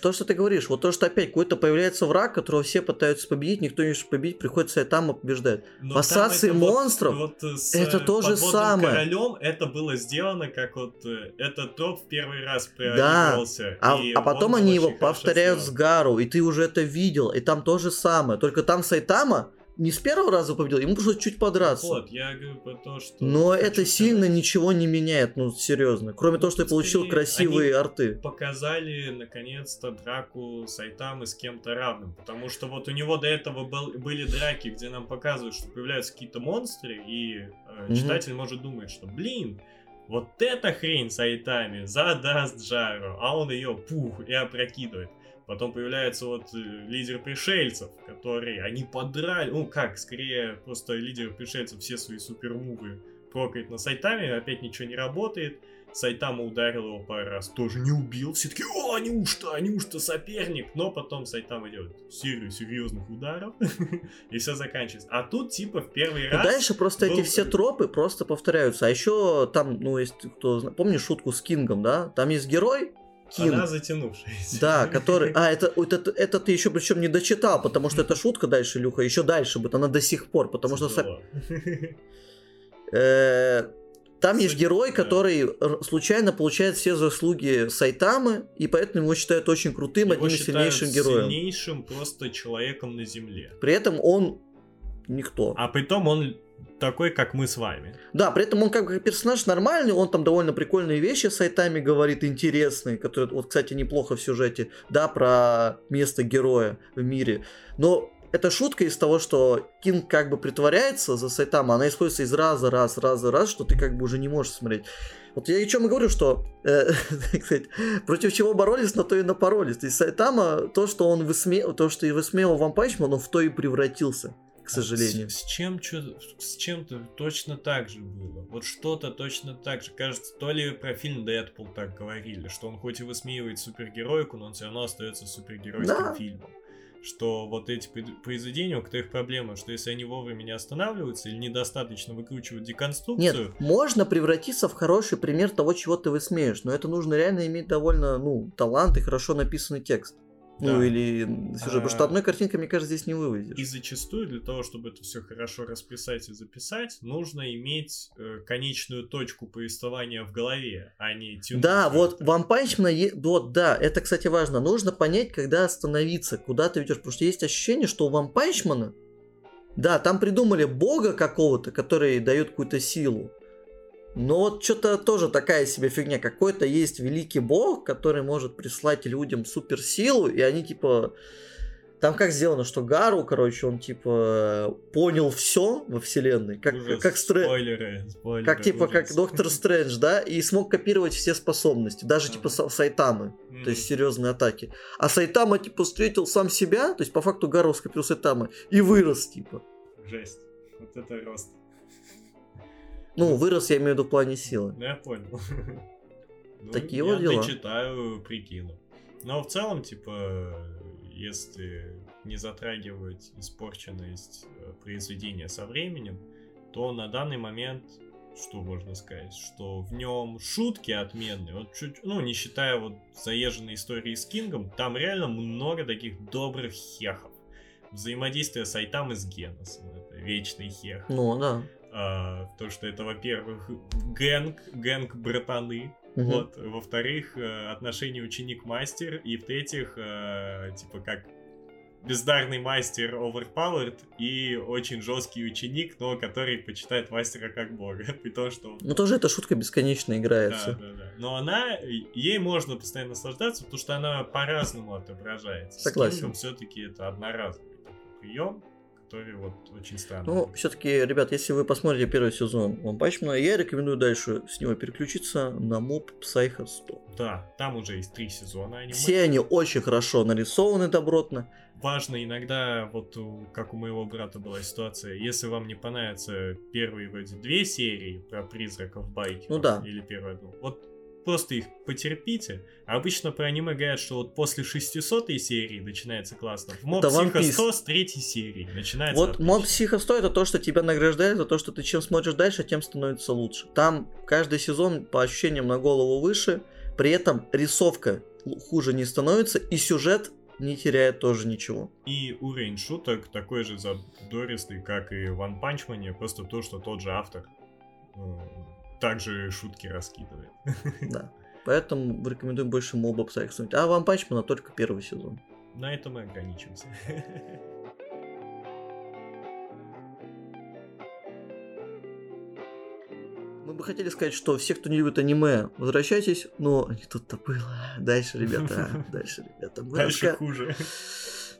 то, что ты говоришь, вот то, что опять какой-то появляется враг, которого все пытаются победить, никто не может победить, приходится там и побеждает. Но ассоциации вот- монстров вот, э, с, это э, то же самое. королем это было сделано, как вот э, этот троп в первый раз проигрывался. А, и а потом он они его повторяют с сделан. Гару, и ты уже это видел, и там то же самое. Только там Сайтама не с первого раза победил, ему пришлось чуть подраться. Вот, я говорю про то, что... Но это сильно сказать, ничего не меняет, ну серьезно. Кроме того, что я получил красивые арты. Показали, наконец-то, драку Сайтамы с кем-то равным. Потому что вот у него до этого был- были драки, где нам показывают, что появляются какие-то монстры, и э, Мгм. читатель может думать, что, блин, вот эта хрень Сайтами задаст жару, а он ее пух и опрокидывает. Потом появляется вот э, лидер пришельцев, который они подрали, ну как, скорее просто лидер пришельцев все свои супермувы прокает на Сайтаме, опять ничего не работает. Сайтама ударил его пару раз, тоже не убил. Все таки о, неужто, неужто соперник? Но потом Сайтама делает серию серьезных ударов, и все заканчивается. А тут типа в первый И раз... дальше просто был- эти все тропы просто повторяются. А еще там, ну, есть кто помнишь шутку с Кингом, да? Там есть герой, Кинг. Она затянувшаяся. Да, который... А, это, это, это ты еще причем не дочитал, потому что эта шутка дальше, Люха, еще дальше будет, она до сих пор, потому что... э, Там есть герой, который случайно получает все заслуги Сайтамы, и поэтому его считают очень крутым, Его одним из сильнейших героев. сильнейшим просто человеком на Земле. При этом он никто. А притом он такой, как мы с вами. Да, при этом он как персонаж нормальный, он там довольно прикольные вещи Сайтаме говорит, интересные, которые, вот, кстати, неплохо в сюжете, да, про место героя в мире. Но эта шутка из того, что Кинг как бы притворяется за Сайтаму, она используется из раза, раз, раза, раз, что ты как бы уже не можешь смотреть. Вот я о чем и говорю, что, э, кстати, против чего боролись, на то и напоролись. То есть Сайтама, то, что он высмеял, то, что и высмеял One-Punch Man, он в то и превратился, к сожалению. С, с чем с чем-то точно так же было. Вот что-то точно так же. Кажется, то ли про фильм Дэдпул так говорили, что он хоть и высмеивает супергеройку, но он все равно остается супергеройским Да. фильмом. Что вот эти произведения, у которых проблема, что если они вовремя не останавливаются или недостаточно выкручивают деконструкцию, Нет, можно превратиться в хороший пример того, чего ты высмеешь, но это нужно реально иметь довольно, ну, талант и хорошо написанный текст. Ну, Да. или сюжет, потому что А, одной картинкой, мне кажется, здесь не И вывезешь. зачастую для того, чтобы это все хорошо расписать и записать, нужно иметь э, конечную точку повествования в голове, а не тянуть. Да, вот это. Ван Панчмана, е- вот, да, это, кстати, важно. Нужно понять, когда остановиться, куда ты ведешь. Потому что есть ощущение, что у Ван Панчмана, да, там придумали бога какого-то, который дает какую-то силу. Но вот что-то тоже такая себе фигня. Какой-то есть великий бог, который может прислать людям суперсилу, и они типа Там как сделано, что Гару, короче, он типа понял все во вселенной, как Ужас, как Стрэндж, Спойлеры, спойлеры. как типа как ужас. Доктор Стрэндж, да, и смог копировать все способности, даже типа Са- Сайтамы, М. то есть серьезные атаки. А Сайтама типа встретил сам себя, то есть по факту Гару скопировал Сайтамы и вырос типа. Жесть. Вот это рост. Ну, вырос я имею в виду в плане силы. Ну, я понял. Ну, Такие я вот дела. дочитаю, прикину. Но в целом, типа, если не затрагивать испорченность э, произведения со временем, то на данный момент, что можно сказать, что в нем шутки отменные, вот чуть, ну, не считая вот заезженной истории с Кингом, там реально много таких добрых хехов. Взаимодействие с Айтам и с Геносом, это вечный хех. Ну, да. А, то, что это, во-первых, гэнг, гэнг братаны, Мгм. вот, во-вторых, э, отношения ученик-мастер, и в-третьих, э, типа, как бездарный мастер overpowered и очень жесткий ученик, но который почитает мастера как бога, при том, что... Ну, тоже эта шутка бесконечно Да, играется. да, да. Но она, ей можно постоянно наслаждаться, потому что она по-разному отображается. Согласен. все-таки это одноразовый такой прием, который вот очень странный. Ну, все-таки, ребят, если вы посмотрите первый сезон One Punch Man, я рекомендую дальше с него переключиться на Mob Psycho 100. Да, там уже есть три сезона аниме. Все они очень хорошо нарисованы добротно. Важно иногда, вот как у моего брата была ситуация, если вам не понравятся первые вроде две серии про призраков байки, Ну да. или первую одну, вот просто их потерпите. А Обычно про аниме говорят, что вот после 600 серии начинается классно. В Моб Это Psycho Piece. 100 с третьей серии начинается Вот отлично. Mob Psycho 100 это то, что тебя награждает за то, что ты чем смотришь дальше, тем становится лучше. Там каждый сезон по ощущениям на голову выше, при этом рисовка хуже не становится, и сюжет не теряет тоже ничего. И уровень шуток такой же задористый, как и в One Punch Man, просто то, что тот же автор ну, также шутки раскидывает. Да. Поэтому рекомендую больше Mob Psycho смотреть. А Punch Man только первый сезон. На этом мы ограничимся. Мы бы хотели сказать, что все, кто не любит аниме, возвращайтесь, но не тут-то было. Дальше, ребята, дальше, ребята. мы Дальше раска- хуже.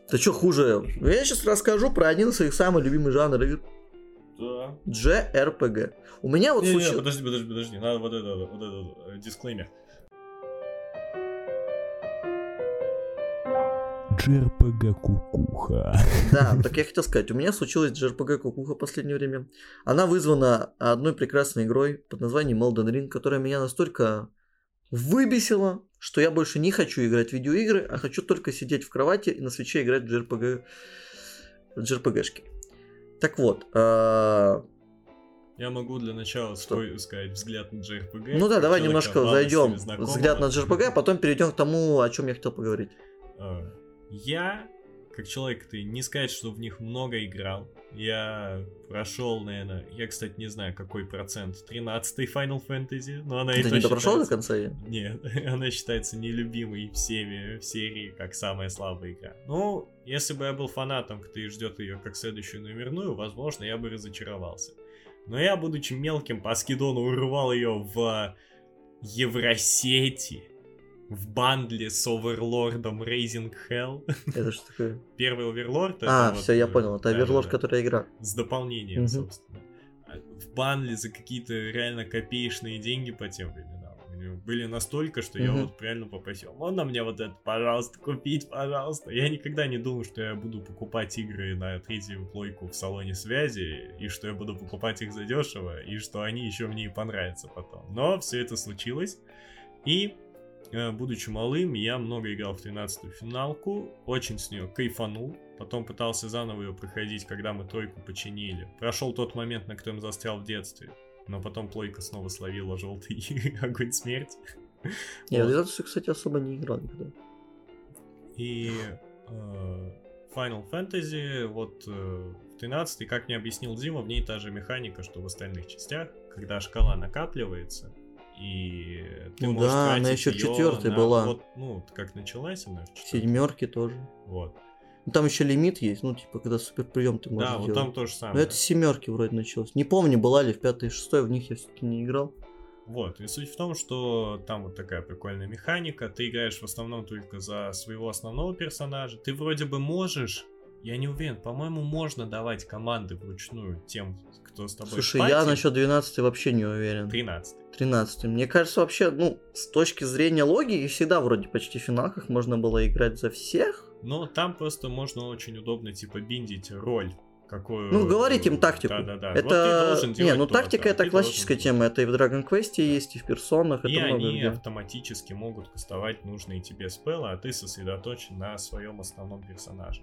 Да что хуже? Я сейчас расскажу про один из своих самых любимых жанров. Да. JRPG. У меня вот Не, не, случилось... подожди, подожди, подожди, надо вот это, вот это, дисклеймер. JRPG кукуха. Да, так я хотел сказать, у меня случилась JRPG кукуха в последнее время. Она вызвана одной прекрасной игрой под названием Elden Ring, которая меня настолько выбесила, что я больше не хочу играть в видеоигры, а хочу только сидеть в кровати и на свече играть в JRPG, в JRPG-шки. Так вот, а, Я могу для начала свой сказать взгляд на JRPG. ну да, давай немножко зайдем взгляд на JRPG, а потом перейдем к тому, о чем я хотел поговорить. А, Я, как человек, ты не сказать, что в них много играл. Я прошел, наверное, я, кстати, не знаю, какой процент 13 Final Fantasy, но она Ты не допрошел до считается- конца? Нет, она считается нелюбимой всеми в серии как самая слабая игра. Ну, если бы я был фанатом, кто и ждет ее как следующую номерную, возможно, я бы разочаровался. Но я, будучи мелким, по скидону урвал ее в Евросети, в бандле с оверлордом Raising Hell. Это что такое? Первый оверлорд А, это вот, все, я понял. Это Оверлорд, да которая игра. с дополнением, Мгм. собственно. А В бандле за какие-то реально копеечные деньги по тем временам. Были настолько, что я Мгм. вот реально попросил, можно мне вот это, пожалуйста, купить, пожалуйста. Я никогда не думал, что я буду покупать игры на третью плойку в салоне связи, и что я буду покупать их задешево, и что они еще мне и понравятся потом. Но все это случилось, и будучи малым, я много играл в 13-ю финалку, очень с нее кайфанул, потом пытался заново ее проходить, когда мы тройку починили. Прошел тот момент, на котором застрял в детстве, но потом плойка снова словила желтый огонь смерти. Я в Вот. 12, кстати, особо не играл никогда. И э, Final Fantasy, вот э, в 13 как мне объяснил Дима, в ней та же механика, что в остальных частях, когда шкала накапливается, и ты Ну можешь да, она еще на- была. Вот, ну, как началась она в. Седьмерки тоже. Вот. Ну, там еще лимит есть, ну, типа, когда супер прием ты можешь Да, вот делать. там то же Но самое. это семерки вроде началось. Не помню, была ли в пятой и шестой, в них я все-таки не играл. Вот, и суть в том, что там вот такая прикольная механика, ты играешь в основном только за своего основного персонажа, ты вроде бы можешь, я не уверен, по-моему, можно давать команды вручную тем, кто с тобой Слушай, в я насчет 12 вообще не уверен. 13 13. Мне кажется, вообще, ну, с точки зрения логики, всегда вроде почти в финалках можно было играть за всех. Но там просто можно очень удобно, типа, биндить роль. Какую... Ну, говорить им тактику. Да-да-да. Это... Вот ты должен не, делать ну тактика это ты классическая должен- тема. Это и в Dragon Quest есть, и в персонах, И это они где. автоматически могут кастовать нужные тебе спеллы, а ты сосредоточен на своем основном персонаже.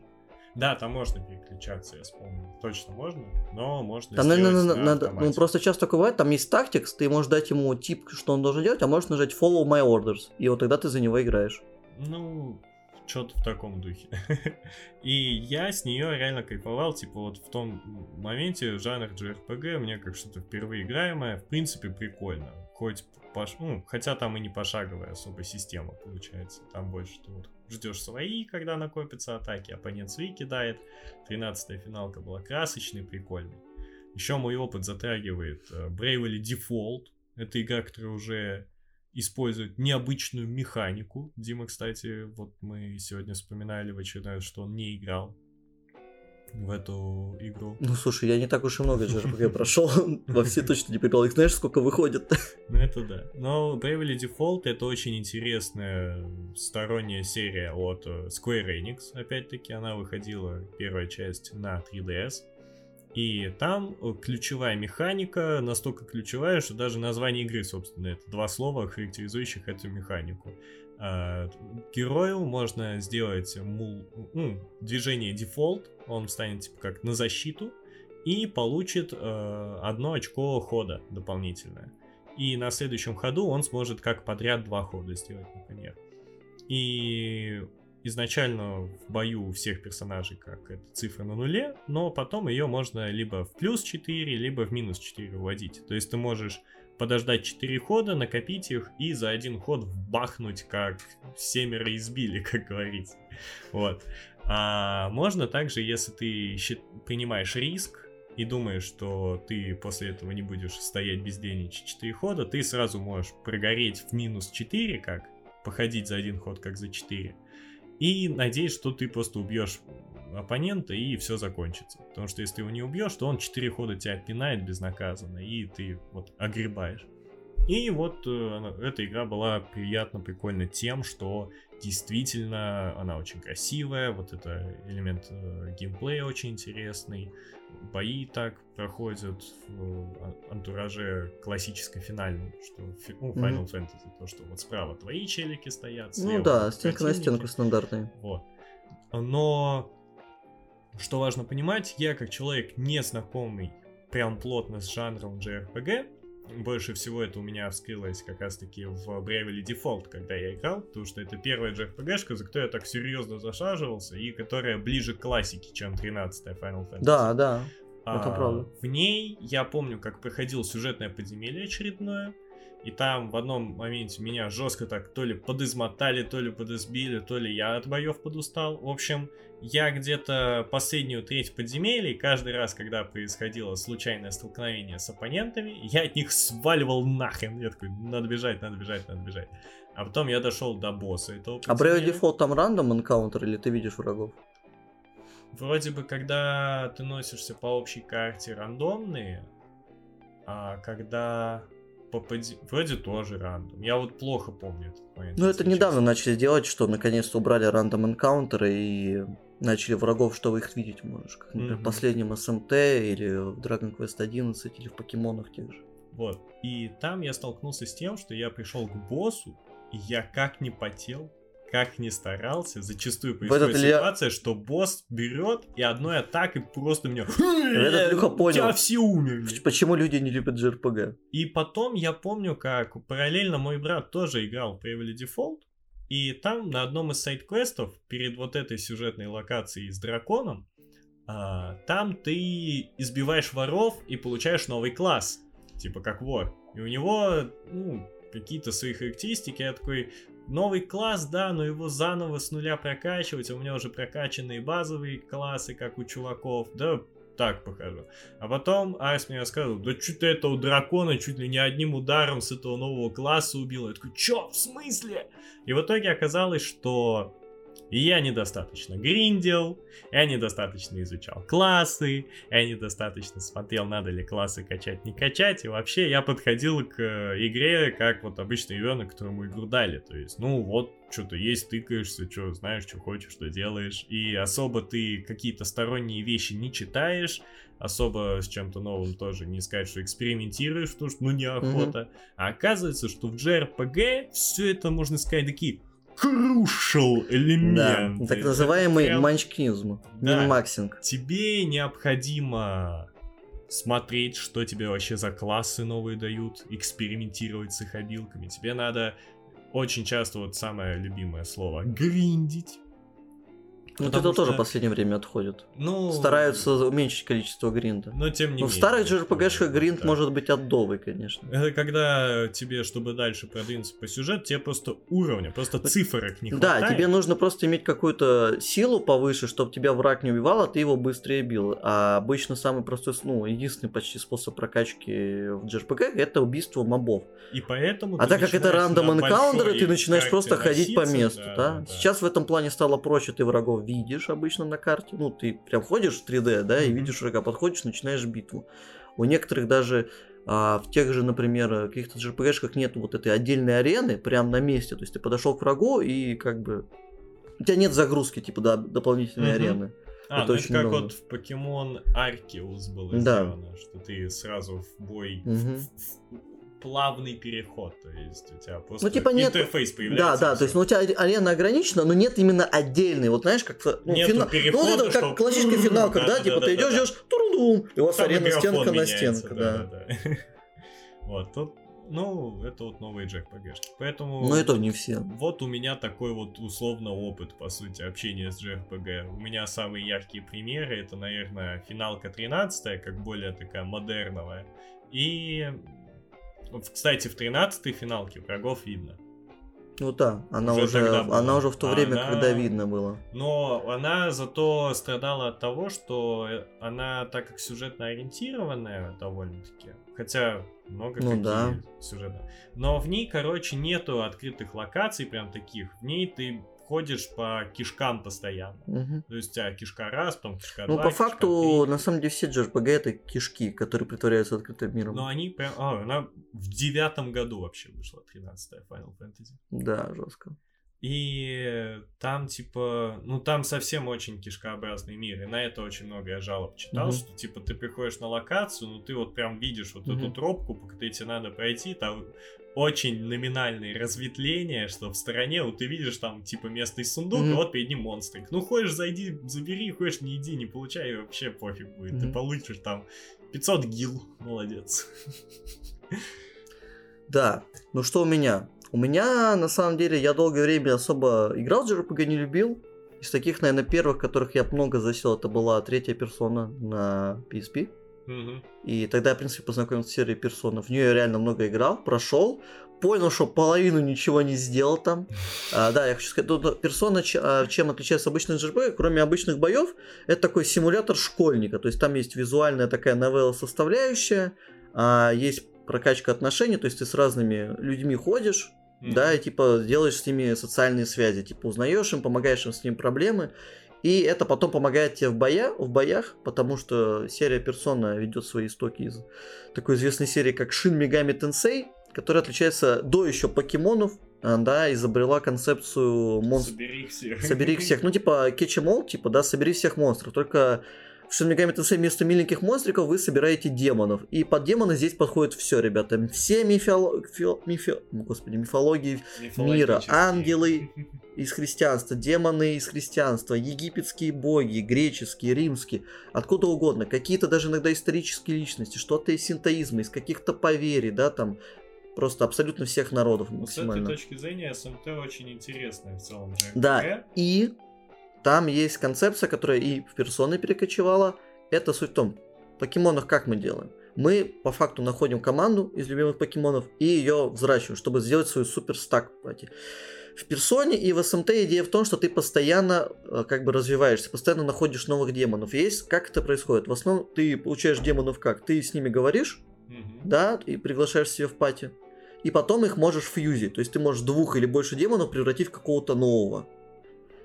Да, там можно переключаться, я вспомнил. Точно можно, но можно Там, сделать наверное, на надо, ну просто часто такое бывает, там есть тактикс, ты можешь дать ему тип, что он должен делать, а можешь нажать follow my orders, и вот тогда ты за него играешь. Ну, что-то в таком духе. И я с нее реально кайфовал, типа вот в том моменте жанр JRPG мне как что-то впервые играемое, в принципе, прикольно. Хоть пош... ну, хотя там и не пошаговая особо система получается. Там больше ты вот ждешь свои, когда накопятся атаки, оппонент свои кидает. 13 финалка была красочной, прикольной. Еще мой опыт затрагивает э, Bravely Default. Это игра, которая уже использует необычную механику. Дима, кстати, вот мы сегодня вспоминали в очередной раз, что он не играл в эту игру. Ну слушай, я не так уж и много JRPG прошел, во все точно не поиграл. Их знаешь, сколько выходит? Ну это да. Но Bravely Default это очень интересная сторонняя серия от э, Square Enix. Опять-таки, она выходила, первая часть, на 3DS. И там ключевая механика настолько ключевая, что даже название игры, собственно, это два слова, характеризующих эту механику. А, Герою можно сделать мул- ну, движение дефолт, он станет типа как на защиту, и получит э, одно очко хода дополнительное. И на следующем ходу он сможет как подряд два хода сделать, например. И изначально в бою у всех персонажей как это цифра на нуле, но потом ее можно либо в плюс 4, либо в минус 4 вводить. То есть ты можешь подождать 4 хода, накопить их и за один ход бахнуть, как семеро избили, как говорится. Вот. А можно также, если ты принимаешь риск и думаешь, что ты после этого не будешь стоять бездельничать 4 хода, ты сразу можешь прогореть в минус 4, как походить за один ход, как за 4. И надеюсь, что ты просто убьешь оппонента и все закончится. Потому что если ты его не убьешь, то он 4 хода тебя пинает безнаказанно, и ты вот огребаешь. И вот э, эта игра была приятно прикольна тем, что действительно она очень красивая, вот это элемент э, геймплея очень интересный, бои так проходят в а- антураже классической финальной, что ну, Final Мгм. Fantasy, то, что вот справа твои челики стоят, Ну слева да, стенка на стенку стандартные. Вот. Но что важно понимать, я как человек не знакомый прям плотно с жанром JRPG, больше всего это у меня вскрылось как раз таки в Bravely Default, когда я играл, потому что это первая JRPG-шка, за которой я так серьезно зашаживался, и которая ближе к классике, чем 13 Final Fantasy. Да, да. это А, правда. В ней я помню, как проходил сюжетное подземелье очередное, и там в одном моменте меня жестко так то ли подизмотали, то ли подизбили, то ли я от боев подустал. В общем, я где-то последнюю треть подземелий, каждый раз, когда происходило случайное столкновение с оппонентами, я от них сваливал нахрен. Я такой, надо бежать, надо бежать, надо бежать. А потом я дошел до босса этого А подземелья. Default там рандом энкаунтер или ты видишь врагов? Вроде бы, когда ты носишься по общей карте рандомные, а когда по Вроде тоже рандом. Я вот плохо помню этот момент. Ну, это если недавно честно. начали делать, что наконец-то убрали рандом энкаунтеры и начали врагов, что вы их видеть можешь. Как, например, в Мгм. последнем СМТ или в Dragon Quest 11 или в покемонах тех же. Вот. И там я столкнулся с тем, что я пришел к боссу, и я как не потел, как не старался, зачастую происходит ситуация, что босс берет и одной атакой просто меня... Этот Илюха У понял. все умерли. Почему люди не любят JRPG? И потом я помню, как параллельно мой брат тоже играл в Bravely Default, и там на одном из сайт-квестов, перед вот этой сюжетной локацией с драконом, а, там ты избиваешь воров и получаешь новый класс, типа как вор. И у него, ну, какие-то свои характеристики, я такой, новый класс, да, но его заново с нуля прокачивать, а у меня уже прокачанные базовые классы, как у чуваков, да так похожу. А потом Айс мне рассказывал, да что ты этого дракона чуть ли не одним ударом с этого нового класса убил. Я такой, чё, в смысле? И в итоге оказалось, что я недостаточно гриндил, я недостаточно изучал классы, я недостаточно смотрел, надо ли классы качать, не качать. И вообще я подходил к э, игре как вот обычный ребенок, которому игру дали. То есть, ну вот, что-то есть, тыкаешься, что знаешь, что хочешь, что делаешь. И особо ты какие-то сторонние вещи не читаешь, особо с чем-то новым тоже не сказать, что экспериментируешь, потому что ну неохота. Mm-hmm. А оказывается, что в JRPG все это, можно сказать, такие crucial элемент. Да, так называемый прям... манчкизм, да. минмаксинг. Тебе необходимо смотреть, что тебе вообще за классы новые дают, экспериментировать с их обилками. Тебе надо очень часто, вот самое любимое слово, гриндить. Ну, это что... тоже в последнее время отходит. Ну... Стараются уменьшить количество гринда. Но тем не Но менее. в старых JRPG гринд да. может быть отдовый, конечно. Это когда тебе, чтобы дальше продвинуться по сюжету, тебе просто уровня, просто цифрок не хватает. Да, тебе нужно просто иметь какую-то силу повыше, чтобы тебя враг не убивал, а ты его быстрее бил. А обычно самый простой, ну, единственный почти способ прокачки в JRPG это убийство мобов. И поэтому А так как это рандом энкаунтеры, ты начинаешь просто ходить по месту, да, да? да? Сейчас в этом плане стало проще, ты врагов видишь обычно на карте. Ну, ты прям ходишь в 3D, да, и видишь врага, подходишь, начинаешь битву. У некоторых даже а, в тех же, например, каких-то JRPG-шках нет вот этой отдельной арены прям на месте. То есть ты подошел к врагу и как бы... У тебя нет загрузки, типа, да, дополнительной mm-hmm. арены. А, это ну это как много. вот в Покемон Аркеус было да. сделано, что ты сразу в бой угу. в, в, плавный переход, то есть у тебя просто ну, типа нет... интерфейс появляется. Да, да, то есть ну, у тебя арена ограничена, но нет именно отдельной, вот знаешь, как ну, финал... ну, вот это что... как классическая финалка, да, да, типа да, ты идешь, идешь, турудум, и у вас арена стенка на стенка, да. Вот, тут ну, это вот новые JRPG-шки. Поэтому... Но это не все. Вот у меня такой вот условно опыт, по сути, общения с JRPG. У меня самые яркие примеры, это, наверное, финалка 13 как более такая модерновая. И кстати, в 13-й финалке врагов видно. Ну да, она уже, уже она уже в то время, она... когда видно было. Но она зато страдала от того, что она, так как сюжетно ориентированная довольно-таки, хотя много ну, каких да. сюжетов, но в ней, короче, нету открытых локаций прям таких. В ней ты ходишь по кишкам постоянно. Угу. То есть у тебя кишка раз, потом кишка ну, два, по факту, на самом деле, все JRPG это кишки, которые притворяются открытым миром. Но они прям... А, она в девятом году вообще вышла, 13-я Final Fantasy. Да, жестко. И там, типа, ну там совсем очень кишкообразный мир. И на это очень много я жалоб читал, mm что, типа, ты приходишь на локацию, ну ты вот прям видишь вот mm эту тропку, по которой тебе надо пройти, там очень номинальные разветвления, что в стороне вот ты видишь там типа местный сундук, mm-hmm. вот перед ним монстрик. Ну хочешь зайди, забери, хочешь не иди, не получай, вообще пофиг будет. Mm-hmm. Ты получишь там 500 гил, молодец. Да, ну что у меня? У меня, на самом деле, я долгое время особо играл в JRPG, не любил. Из таких, наверное, первых, которых я много засел, это была третья персона на PSP. И тогда я, в принципе, познакомился с серией персона. В нее я реально много играл, прошел, понял, что половину ничего не сделал там. А, да, я хочу сказать, тут персона а, чем отличается обычных JRPG, кроме обычных боев, это такой симулятор школьника. То есть там есть визуальная такая новелла составляющая, а, есть прокачка отношений, то есть ты с разными людьми ходишь, mm-hmm. да, и типа делаешь с ними социальные связи, типа узнаешь им, помогаешь им с ними проблемы. И это потом помогает тебе в, боя, в боях, потому что серия Персона ведет свои истоки из такой известной серии, как Shin Megami Tensei, которая отличается до еще покемонов, а, да, изобрела концепцию монстров. Собери всех. Собери всех. Ну, типа, all, типа, да, собери всех монстров. Только в Shin Megami Tensei вместо миленьких монстриков вы собираете демонов. И под демоны здесь подходит все, ребята. Все мифоло... Фи... Мифи... Господи, мифологии мира. Ангелы из христианства, демоны из христианства, египетские боги, греческие, римские, откуда угодно. Какие-то даже иногда исторические личности, что-то из синтоизма, из каких-то поверий, да, там просто абсолютно всех народов максимально. С этой точки зрения СМТ очень интересная в целом же. Да, и там есть концепция, которая и в персоны перекочевала. Это суть в том, в покемонах как мы делаем? Мы по факту находим команду из любимых покемонов и ее взращиваем, чтобы сделать свою супер стак. В персоне и в СМТ идея в том, что ты постоянно э, как бы развиваешься, постоянно находишь новых демонов. Есть, как это происходит? В основном ты получаешь демонов как? Ты с ними говоришь, Мгм. да, и приглашаешь себе в пати. И потом их можешь фьюзить. То есть ты можешь двух или больше демонов превратить в какого-то нового.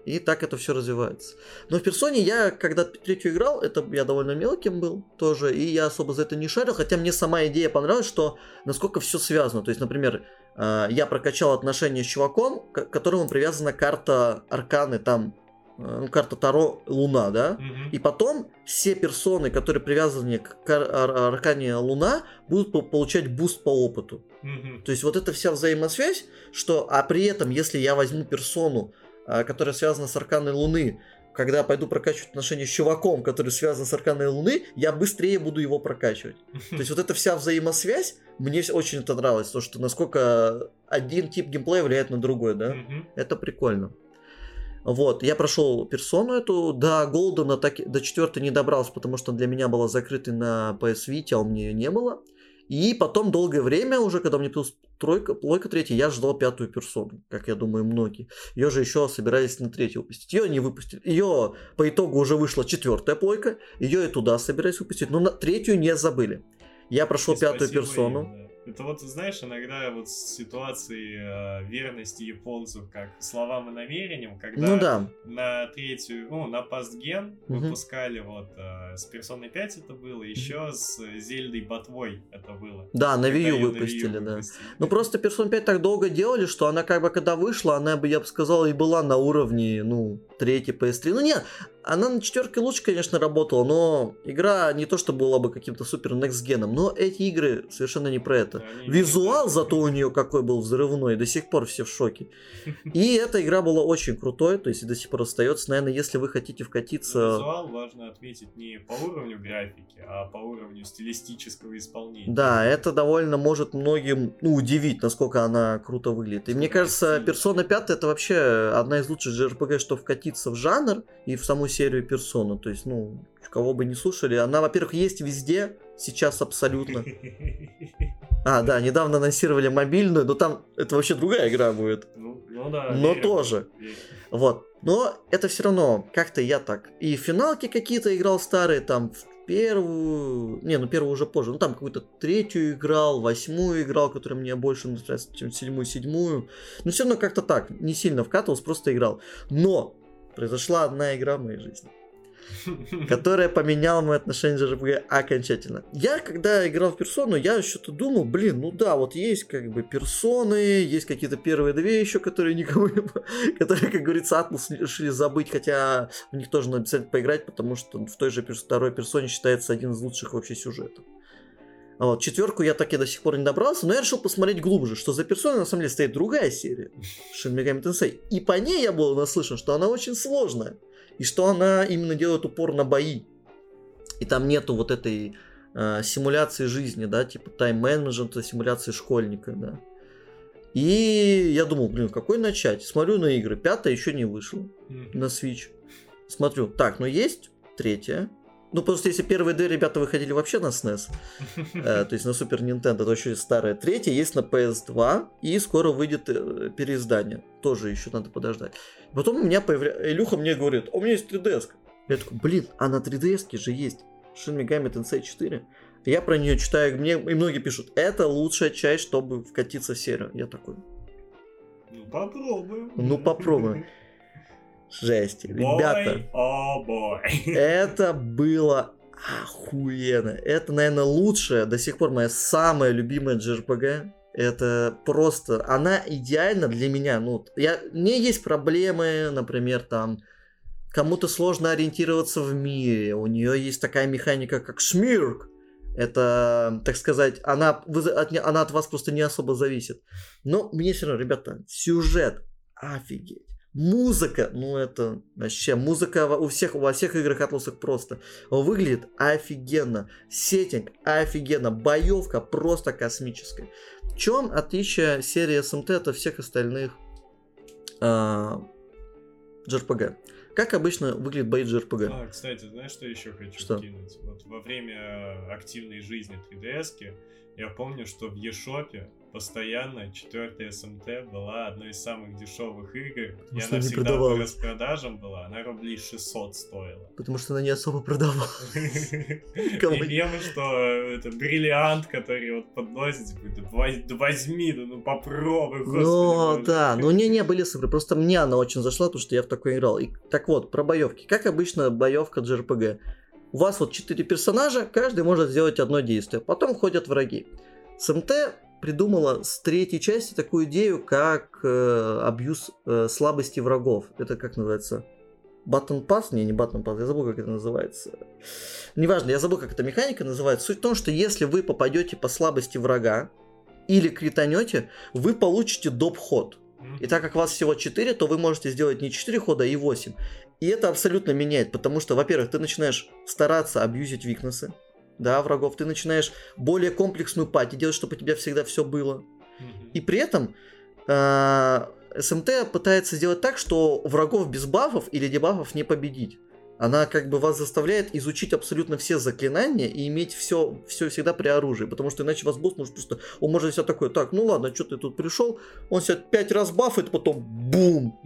И так это все развивается. Но в персоне я, когда третью играл, это я довольно мелким был тоже, и я особо за это не шарил, хотя мне сама идея понравилась, что насколько все связано. То есть, например, э, я прокачал отношения с чуваком, к которому привязана карта Арканы, там, э, ну, карта Таро Луна, да? Мгм. И потом все персоны, которые привязаны к ар- аркане Луна, будут по- получать буст по опыту. Мгм. То есть вот эта вся взаимосвязь, что, а при этом, если я возьму персону, которая связана с арканой Луны, когда пойду прокачивать отношения с чуваком, который связан с арканой Луны, я быстрее буду его прокачивать. То есть вот эта вся взаимосвязь, мне очень это нравилось, то, что насколько один тип геймплея влияет на другой, да? Это прикольно. Вот, я прошел персону эту, до Голдена так, до четвертой не добрался, потому что для меня была закрытой на PS Vita, а у меня ее не было. И потом долгое время, уже когда мне плюс тройка, плойка третья, я ждал пятую персону, как я думаю, многие. Ее же еще собирались на третью выпустить. Ее не выпустили. Ее по итогу уже вышла четвертая плойка. Ее и туда собирались выпустить. Но на третью не забыли. Я прошел И пятую персону. им, да. Это вот, знаешь, иногда вот ситуации э, верности японцев как словам и намерениям, когда Ну да. на третью, ну, на пастген Мгм. выпускали вот э, с Персоной 5 это было, еще с Зельдой Ботвой это было. Да, на Wii U её на Wii U выпустили, да. выпустили. Ну просто Persona 5 так долго делали, что она как бы когда вышла, она бы, я бы сказал, и была на уровне, ну, третьей PS3. Ну нет, она на четверке лучше, конечно, работала, но игра не то, что была бы каким-то супер next геном, но эти игры совершенно не про это. Они- Визуал зато у нее какой был взрывной, до сих пор все в шоке. И эта игра была очень крутой, то есть и до сих пор остается. Наверное, если вы хотите вкатиться... Визуал важно отметить не по уровню графики, а по уровню стилистического исполнения. Да, это довольно может многим ну, удивить, насколько она круто выглядит. И мне кажется. Persona 5 это вообще одна из лучших JRPG, что вкатиться в жанр и в саму серию Persona. То есть, ну, кого бы не слушали, она, во-первых, есть везде, сейчас абсолютно. А, да, недавно анонсировали мобильную, но там это вообще другая игра будет. Ну, ну да. Но верю, тоже. верю. Вот. Но это все равно, как-то я так. И финалки какие-то играл старые, там в первую... Не, ну первую уже позже. Ну там какую-то третью играл, восьмую играл, которая мне больше нравится, чем седьмую, седьмую. Но все равно как-то так, не сильно вкатывался, просто играл. Но произошла одна игра в моей жизни, которая поменяла мое отношение к JRPG окончательно. Я, когда играл в персону, я что-то думал, блин, ну да, вот есть как бы персоны, есть какие-то первые две еще, которые никому которые, как говорится, Атлас решили забыть, хотя в них тоже надо обязательно поиграть, потому что в той же перс- второй персоне считается один из лучших вообще сюжетов. А вот четверку я так и до сих пор не добрался, но я решил посмотреть глубже, что за персоной на самом деле стоит другая серия, Shin Megami Tensei. И по ней я был наслышан, что она очень сложная, и что она именно делает упор на бои. И там нету вот этой э, симуляции жизни, да, типа тайм-менеджмента, симуляции школьника, да. И я думал, блин, какой начать? Смотрю на игры, пятая еще не вышла на Switch. Смотрю, так, ну есть третья. Ну, просто если первые две ребята выходили вообще на SNES, э, то есть на Super Nintendo, то еще и старая. Третья есть на PS2, и скоро выйдет э, переиздание. Тоже еще надо подождать. Потом у меня появляется... Илюха мне говорит, «А у меня есть 3DS. Я такой, блин, а на 3DS же есть Shin Megami Tensei 4. Я про нее читаю, мне и многие пишут, это лучшая часть, чтобы вкатиться в серию. Я такой, Ну, попробуем. ну попробуем. Жесть, ребята. Бой, о бой. Это было охуенно. Это, наверное, лучшая, до сих пор моя самая любимая JRPG. Это просто, она идеальна для меня. Ну, я, меня есть проблемы, например, там, кому-то сложно ориентироваться в мире. У нее есть такая механика, как шмирк. Это, так сказать, она, вы- от, она от вас просто не особо зависит. Но мне все равно, ребята, сюжет офигеть. Музыка, ну это вообще, музыка у всех, во всех играх Атлусах просто выглядит офигенно. Сеттинг офигенно, боевка просто космическая. В чем отличие серии СМТ от всех остальных а, JRPG? Как обычно выглядит бои JRPG? А, кстати, знаешь, что еще хочу Что? кинуть? Вот во время активной жизни 3DS я помню, что в eShop постоянно четвертая СМТ была одной из самых дешевых игр. Потому и она не всегда по распродажам была. Она рублей 600 стоила. Потому что она не особо продавалась. И мемы, что это бриллиант, который вот подносит, да воз- да возьми, ну попробуй, Ну, да, ну не-не, были сыгры. Просто мне она очень зашла, потому что я в такой играл. И, так вот, про боевки. Как обычно боевка JRPG. У вас вот четыре персонажа, каждый может сделать одно действие. Потом ходят враги. СМТ придумала с третьей части такую идею, как э, абьюз э, слабости врагов. Это как называется? Button Pass? Не, не Button Pass, я забыл, как это называется. Неважно, я забыл, как эта механика называется. Суть в том, что если вы попадете по слабости врага или кританете, вы получите доп-ход. И так как вас всего 4, то вы можете сделать не 4 хода, а и 8. И это абсолютно меняет, потому что, во-первых, ты начинаешь стараться абьюзить викнесы, да, врагов, ты начинаешь более комплексную пати делать, чтобы у тебя всегда все было. И при этом э, СМТ пытается сделать так, что врагов без бафов или дебафов не победить. Она как бы вас заставляет изучить абсолютно все заклинания и иметь все, все всегда при оружии, потому что иначе вас босс может просто... Он может себя такой, так, ну ладно, что ты тут пришел, он себя пять раз бафает, потом бум,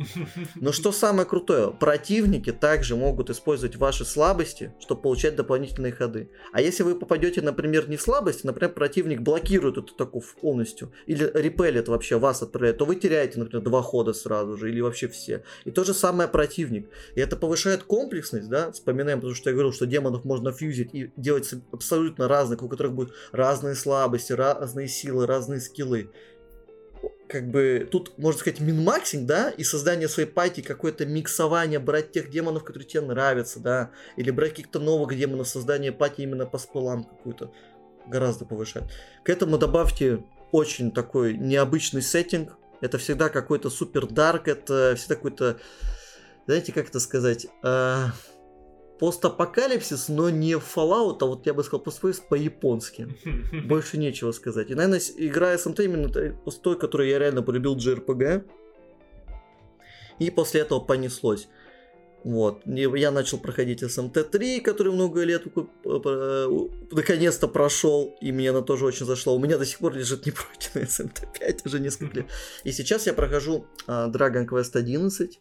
но что самое крутое, противники также могут использовать ваши слабости, чтобы получать дополнительные ходы. А если вы попадете, например, не в слабости, например, противник блокирует эту атаку полностью, или репелит вообще вас отправляет, то вы теряете, например, два хода сразу же, или вообще все. И то же самое противник. И это повышает комплексность, да, вспоминаем, потому что я говорил, что демонов можно фьюзить и делать абсолютно разных, у которых будут разные слабости, разные силы, разные скиллы как бы тут, можно сказать, min-maxing, да, и создание своей party, какое-то миксование, брать тех демонов, которые тебе нравятся, да, или брать каких-то новых демонов, создание party именно по скиллам какую-то гораздо повышает. К этому добавьте очень такой необычный сеттинг, это всегда какой-то супер dark, это всегда какой-то, знаете, как это сказать, а, постапокалипсис, но не Fallout, а вот я бы сказал постапокалипсис по-японски. Больше нечего сказать. И, наверное, игра SMT именно той, которой я реально полюбил JRPG. И после этого понеслось. Вот. Я начал проходить СМТ-3, который много лет п- у- наконец-то прошел, и мне она тоже очень зашла. У меня до сих пор лежит непройденная СМТ-5 уже несколько лет. И сейчас я прохожу а, Dragon Quest 11.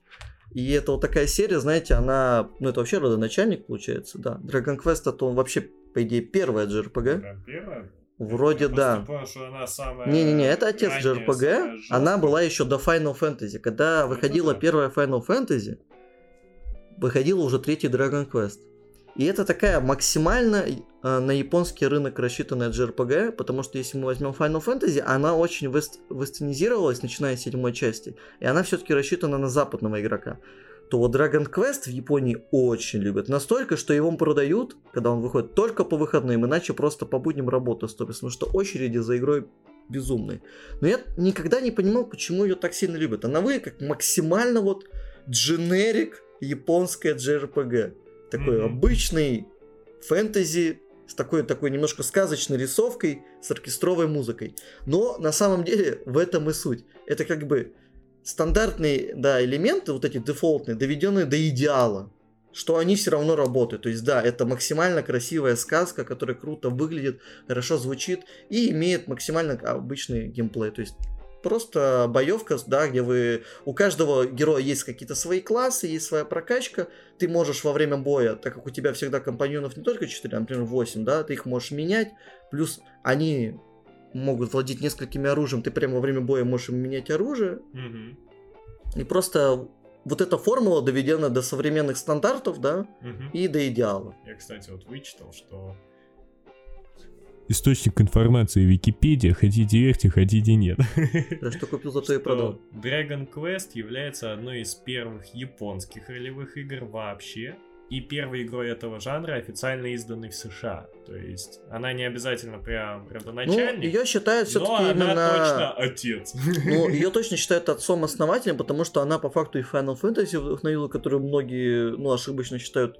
И это вот такая серия, знаете, она, ну это вообще родоначальник получается, да. Dragon Quest это он вообще, по идее, первая JRPG. Прям первая? Вроде Я да. Не-не-не, это отец JRPG. Она была еще до Final Fantasy. Когда выходила да. первая Final Fantasy, выходила уже третий Dragon Quest. И это такая максимально э, на японский рынок рассчитанная JRPG, потому что если мы возьмем Final Fantasy, она очень вест- вестернизировалась, начиная с седьмой части, и она все-таки рассчитана на западного игрока. То вот Dragon Quest в Японии очень любят. Настолько, что его продают, когда он выходит, только по выходным, иначе просто по будням работа стопится, потому что очереди за игрой безумные. Но я никогда не понимал, почему ее так сильно любят. Она выглядит как максимально вот дженерик японская JRPG. Такой Мгм. обычный фэнтези с такой, такой немножко сказочной рисовкой, с оркестровой музыкой. Но на самом деле в этом и суть. Это как бы стандартные да, элементы, вот эти дефолтные, доведенные до идеала что они все равно работают. То есть, да, это максимально красивая сказка, которая круто выглядит, хорошо звучит и имеет максимально обычный геймплей. То есть, просто боевка, да, где вы... У каждого героя есть какие-то свои классы, есть своя прокачка. Ты можешь во время боя, так как у тебя всегда компаньонов не только 4, а, например, 8, да, ты их можешь менять. Плюс они могут владеть несколькими оружием, ты прямо во время боя можешь им менять оружие. Мгм. И просто вот эта формула доведена до современных стандартов, да, Мгм. и до идеала. Я, кстати, вот вычитал, что Источник информации Википедия, хотите верьте, хотите нет. Да что купил, зато и продал. Dragon Quest является одной из первых японских ролевых игр вообще. И первой игрой этого жанра официально изданной в США. То есть она не обязательно прям Ну, родоначальник, ее считают все-таки она именно... точно отец. Ну, ее точно считают отцом-основателем, потому что она по факту и Final Fantasy вдохновила, которую многие, ну, ошибочно считают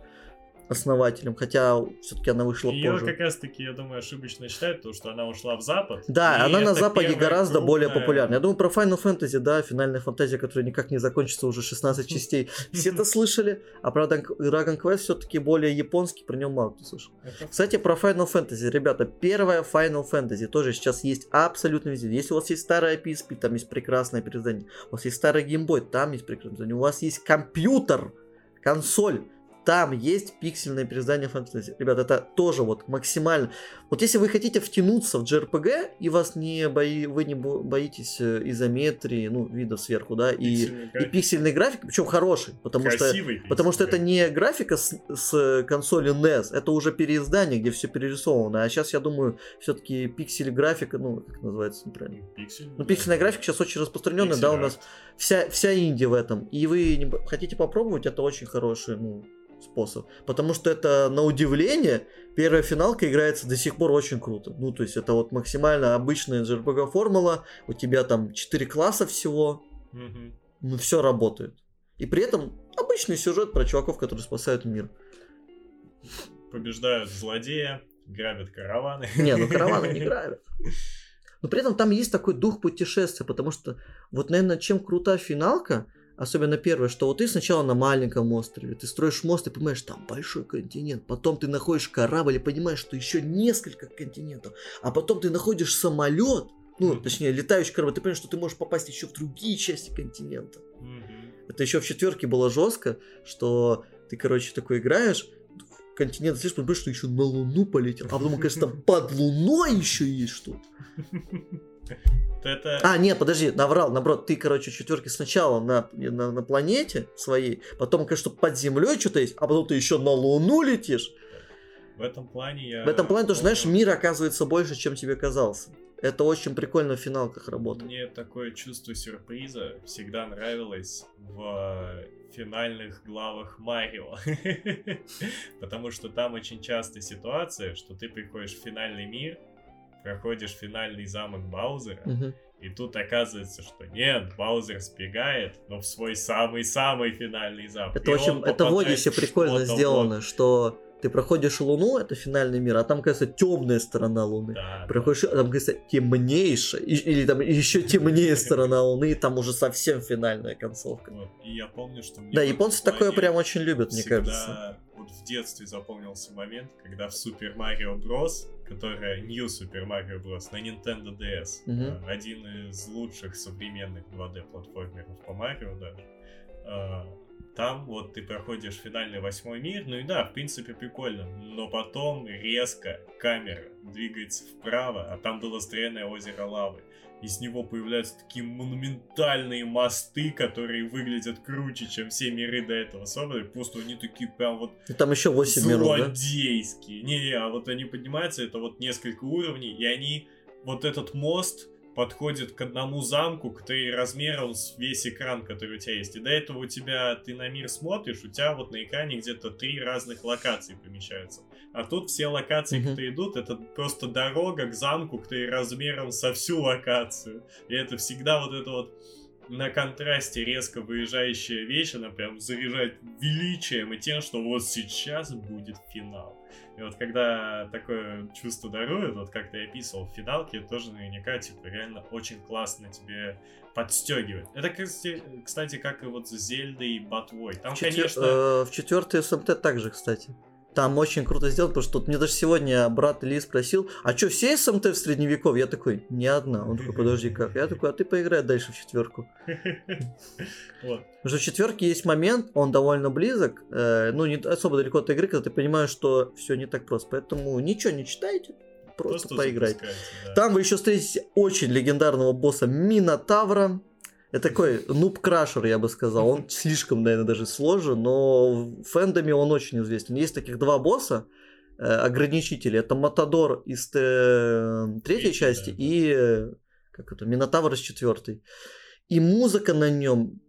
основателем, хотя все-таки она вышла Ее позже. как раз таки, я думаю, ошибочно считают, то, что она ушла в Запад. Да, она на Западе гораздо более крупная- популярна. Я думаю, про Final Fantasy, да, финальная фантазия, которая никак не закончится уже 16 частей. Все это слышали, а про Dragon Quest все-таки более японский, про него мало кто слышал. Кстати, про Final Fantasy, ребята, первая Final Fantasy тоже сейчас есть абсолютно везде. Если у вас есть старая PSP, там есть прекрасное переиздание. У вас есть старый Boy, там есть прекрасное. У вас есть компьютер, консоль, там есть пиксельное переиздание Fantasy. Ребят, это тоже вот максимально. Вот если вы хотите втянуться в JRPG, и вас не бои... вы не бо- боитесь э, изометрии, ну, вида сверху, да, и, пиксельный и график. пиксельный график, причем хороший, потому что Красивый Потому что это не графика с, с консоли NES, это уже переиздание, где все перерисовано. А сейчас, я думаю, все-таки пиксель графика, ну, как называется неправильно. график. Пиксельный Ну, пиксельная графика сейчас очень распространенная, да, у нас вся, вся Индия в этом. И вы не хотите попробовать, это очень хороший, ну, способ. Потому что это, на удивление, первая финалка играется до сих пор очень круто. Ну, то есть это вот максимально обычная JRPG формула, у тебя там 4 класса всего, Мгм. ну, все работает. И при этом обычный сюжет про чуваков, которые спасают мир. Побеждают злодея, грабят караваны. Не, ну караваны не грабят. Но при этом там есть такой дух путешествия, потому что вот, наверное, чем крута финалка, особенно первая, что вот ты сначала на маленьком острове, ты строишь мост и понимаешь, там большой континент, потом ты находишь корабль и понимаешь, что еще несколько континентов, а потом ты находишь самолет, ну, Мгм. точнее, летающий корабль, ты понимаешь, что ты можешь попасть еще в другие части континента. Мгм. Это еще в четверке было жестко, что ты, короче, такой играешь, континент слышишь, понимаешь, что еще на Луну полетел, а потом, кажется, там под Луной еще есть что-то. Это А, нет, подожди, наврал, наоборот, ты, короче, в четверке сначала на, на, на планете своей, потом, конечно, под землей что-то есть, а потом ты еще на Луну летишь. в этом плане я... В этом плане тоже, знаешь, мир оказывается больше, чем тебе казался. Это очень прикольно в финалках работает. Мне такое чувство сюрприза всегда нравилось в финальных главах Марио. Потому что там очень часто ситуация, что ты приходишь в финальный мир, проходишь финальный замок Баузера, и тут оказывается, что нет, Баузер сбегает, но в свой самый-самый финальный замок. Это И очень, это в Одиссе прикольно сделано, вот- что ты проходишь Луну, это финальный мир, а там, кажется, темная сторона Луны. Да, Проходишь, а там, кажется, темнейшая, и- или там еще темнее сторона Луны, и там уже совсем финальная концовка. Вот. И я помню, что мне Да, японцы такое прям очень любят, мне кажется. Вот в детстве запомнился момент, когда в Super Mario Bros., которая New Super Mario Bros. на Nintendo DS, Мгм. э, один из лучших современных 2D платформеров по Марио даже, э, там вот ты проходишь финальный восьмой мир, ну и да, в принципе прикольно, но потом резко камера двигается вправо, а там было стрельное озеро лавы. Из него появляются такие монументальные мосты, которые выглядят круче, чем все миры до этого собраны. Просто они такие прям вот И там еще 8 миров, да? злодейские. Не-не, а вот они поднимаются, это вот несколько уровней, и они, вот этот мост подходит к одному замку, который размером с весь экран, который у тебя есть. И до этого у тебя, ты на мир смотришь, у тебя вот на экране где-то три разных локации помещаются. А тут все локации, Мгм. которые идут, это просто дорога к замку, который размером со всю локацию. И это всегда вот это вот на контрасте резко выезжающая вещь, она прям заряжает величием и тем, что вот сейчас будет финал. И вот когда такое чувство дарует, вот как ты описывал в финалке, это тоже наверняка, типа, реально очень классно тебе подстегивает. Это, кстати, как и вот с Зельдой и Ботвой. Там, В четвер- конечно... э, в четвертой СМТ также, кстати. Там очень круто сделано, потому что тут мне даже сегодня брат Ильи спросил, а что, все СМТ в средневековье? Я такой, не одна. Он такой, подожди, как? Я такой, а ты поиграй дальше в четверку. Вот. Потому что в четверке есть момент, он довольно близок, э, ну, не особо далеко от игры, когда ты понимаешь, что все не так просто. Поэтому ничего не читайте, просто, поиграйте. да. Там вы еще встретите очень легендарного босса Минотавра. Это такой нуб-крашер, я бы сказал. Он слишком, наверное, даже сложен, но в фэндоме он очень известен. Есть таких два босса, э, ограничители. Это Матадор из э, третьей части да. и э, как это, Минотавр из четвертой. И музыка на нем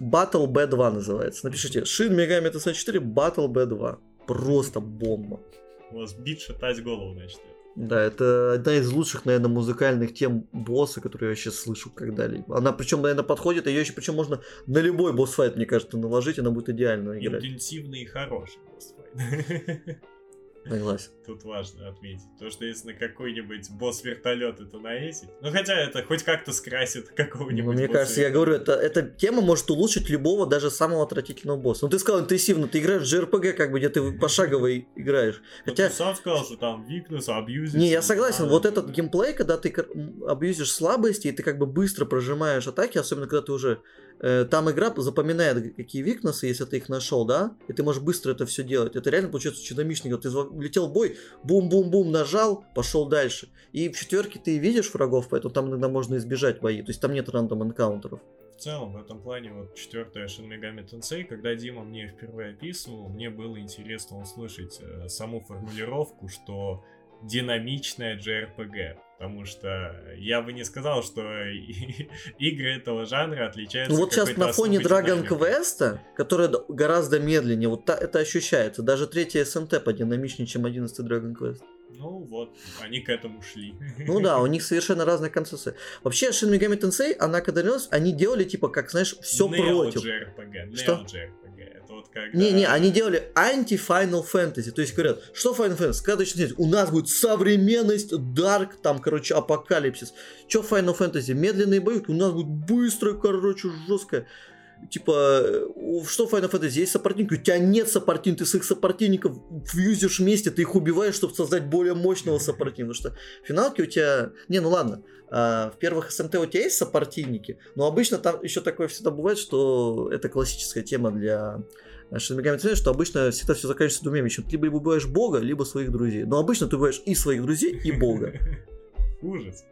Battle B2 называется. Напишите Megami Tensei 4 Battle B2. Просто бомба. У вас бит шатать голову начнет. Да, это одна из лучших, наверное, музыкальных тем босса, которые я сейчас слышу когда-либо. Она причем, наверное, подходит, ее еще причем можно на любой босс-файт, мне кажется, наложить, она будет идеально играть. Интенсивный и хороший босс-файт. Согласен. Тут важно отметить. То, что если на какой-нибудь босс вертолет это наесить. Ну хотя это хоть как-то скрасит какого-нибудь. Ну, мне кажется, я говорю, это, эта тема может улучшить любого, даже самого отвратительного босса. Ну, ты сказал интенсивно, ты играешь в JRPG, как бы, где ты пошагово играешь. Ну, Хотя... ты сам сказал, что там weakness, абьюзить. Не, я согласен, вот этот геймплей, когда ты абьюзишь слабости, и ты как бы быстро прожимаешь атаки, особенно когда ты уже... э, там игра запоминает, какие викнесы, если ты их нашел, да, и ты можешь быстро это все делать. Это реально получается очень динамично. Ты влетел в бой, бум-бум-бум, нажал, пошел дальше. И в четверке ты видишь врагов, поэтому там иногда можно избежать бои. То есть там нет рандом энкаунтеров. В целом, в этом плане, вот четвертая Shin Megami Tensei, когда Дима мне впервые описывал, мне было интересно услышать э, саму формулировку, что динамичная JRPG. Потому что я бы не сказал, что игры этого жанра отличаются Ну вот сейчас на фоне Dragon. Quest, которая гораздо медленнее, вот та- это ощущается. Даже третья СНТ подинамичнее, чем 11 Dragon Quest. Ну вот, они к этому шли. Ну да, у них совершенно разные концепции. Вообще, Shin Megami Tensei, она когда делалась, они делали типа, как знаешь, все против. JRPG, Что? JRPG. Это вот когда... Не-не, они делали анти-Final Fantasy. То есть говорят, что Final Fantasy? Когда начнете, у нас будет современность, Dark, там, короче, апокалипсис. Че Final Fantasy? Медленные боевки, у нас будет быстрое, короче, жесткое. Типа, э, что Final Fantasy? Есть сопартийники, у тебя нет сопартин, ты своих сопартийников фьюзишь вместе, ты их убиваешь, чтобы создать более мощного сопартийника. Потому что в финалке у тебя... Не, ну ладно, а, в первых СМТ у тебя есть сопартийники, но обычно там еще такое всегда бывает, что это классическая тема для Shin Megami Tensei, что обычно всегда все заканчивается двумя вещами. Либо убиваешь бога, либо своих друзей. Но обычно ты убиваешь и своих друзей, и бога. Ужас.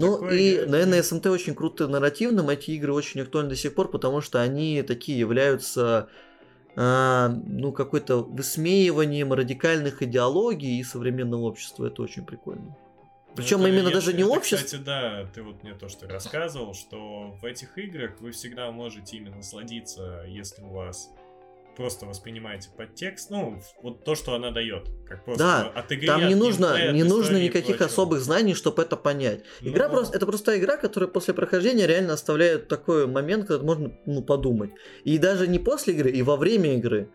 Ну Такое и, дело. наверное, СМТ очень круто нарративным. Эти игры очень актуальны до сих пор, потому что они такие являются а, ну, какой-то высмеиванием радикальных идеологий и современного общества. Это очень прикольно. Причем Ну, это- именно это- даже не это, общество. Кстати, да, ты вот мне то, что рассказывал, что в этих играх вы всегда можете именно насладиться, если у вас просто воспринимаете подтекст, ну, вот то, что она дает. Как просто Да, от игры, Там от не нужно, геймплея, от не нужно никаких особых знаний, чтобы это понять. Ну, Игра просто, это простая игра, которая после прохождения реально оставляет такой момент, когда можно ну, подумать. И даже не после игры, и во время игры.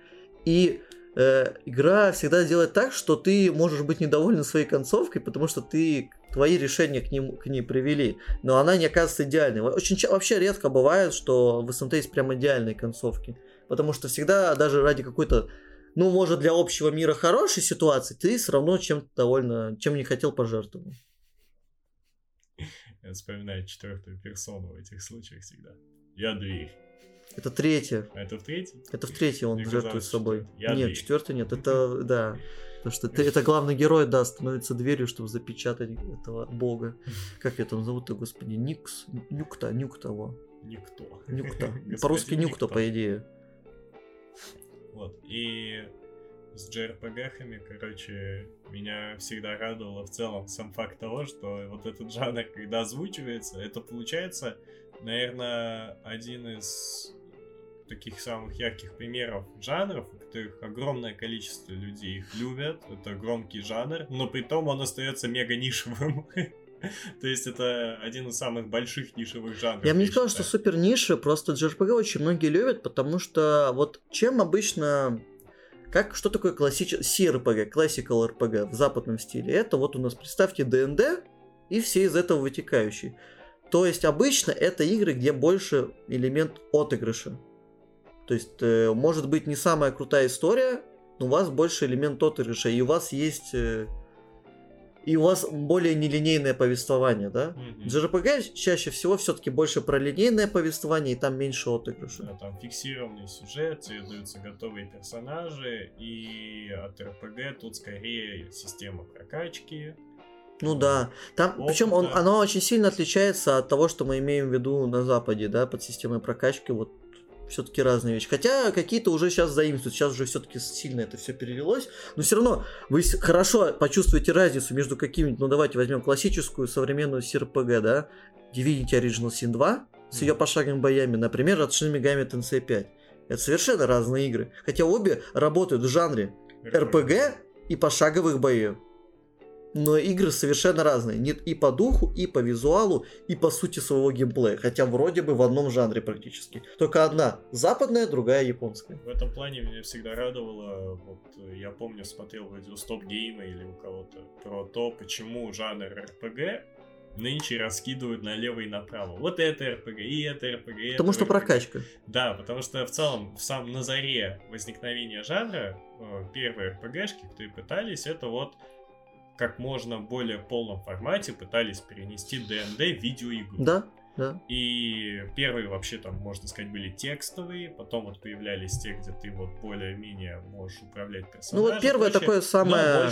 И э, игра всегда делает так, что ты можешь быть недоволен своей концовкой, потому что ты твои решения к, ним, к ней привели. Но она не оказывается идеальной. Очень вообще редко бывает, что в СНТ есть прям идеальные концовки. Потому что всегда даже ради какой-то ну, может, для общего мира хорошей ситуации, ты все равно чем-то довольно, чем не хотел пожертвовать. Я вспоминаю четвертую персону в этих случаях всегда. Я дверь. Это третье. А это в третьей? Это в третье он Мне жертвует собой. Я нет, дверь. четвертый нет. Это, да. Потому что ты- это главный герой, да, становится дверью, чтобы запечатать этого бога. Как это назовут-то, господи? Никс? Нюкта, его. Никто. Нюкта. По-русски Нюкта, по идее. Вот. И с JRPG-хами, короче, меня всегда радовало в целом сам факт того, что вот этот жанр, когда озвучивается, это получается, наверное, один из таких самых ярких примеров жанров, у которых огромное количество людей их любят. Это громкий жанр, но при том он остается мега нишевым. То есть это один из самых больших нишевых жанров. Я бы не сказал, что супер ниши, просто JRPG очень многие любят, потому что вот чем обычно... Как, что такое классический CRPG, Classical RPG в западном стиле? Это вот у нас, представьте, ДНД и все из этого вытекающие. То есть обычно это игры, где больше элемент отыгрыша. То есть э, может быть не самая крутая история, но у вас больше элемент отыгрыша, и у вас есть... э, и у вас более нелинейное повествование, да? Мгм. JRPG чаще всего все-таки больше про линейное повествование, и там меньше отыгрыша. Да, там фиксированный сюжет, тебе даются готовые персонажи, и от РПГ тут скорее система прокачки. Ну да. Там, причем он, Опыта. оно очень сильно отличается от того, что мы имеем в виду на Западе, да, под системой прокачки, вот все-таки разные вещи. Хотя какие-то уже сейчас заимствуют, сейчас уже все-таки сильно это все перелилось. Но все равно вы хорошо почувствуете разницу между какими-нибудь, ну давайте возьмем классическую современную CRPG, да, Divinity Original Sin 2 с ее пошаговыми боями, например, от Shin Megami Tensei 5. Это совершенно разные игры. Хотя обе работают в жанре RPG и пошаговых боев. Но игры совершенно разные. Нет и по духу, и по визуалу, и по сути своего геймплея. Хотя вроде бы в одном жанре практически. Только одна западная, другая японская. В этом плане меня всегда радовало, вот я помню, смотрел видео Стоп Гейма или у кого-то про то, почему жанр RPG нынче раскидывают налево и направо. Вот это РПГ, и это РПГ, и Потому это что RPG. прокачка. Да, потому что в целом, в самом на заре возникновения жанра, э, первые РПГшки, которые пытались, это вот как можно более полном формате пытались перенести ДНД в видеоигру. Да, да. И первые вообще там, можно сказать, были текстовые, потом вот появлялись те, где ты вот более-менее можешь управлять Ну персонажем. вот первое такое самое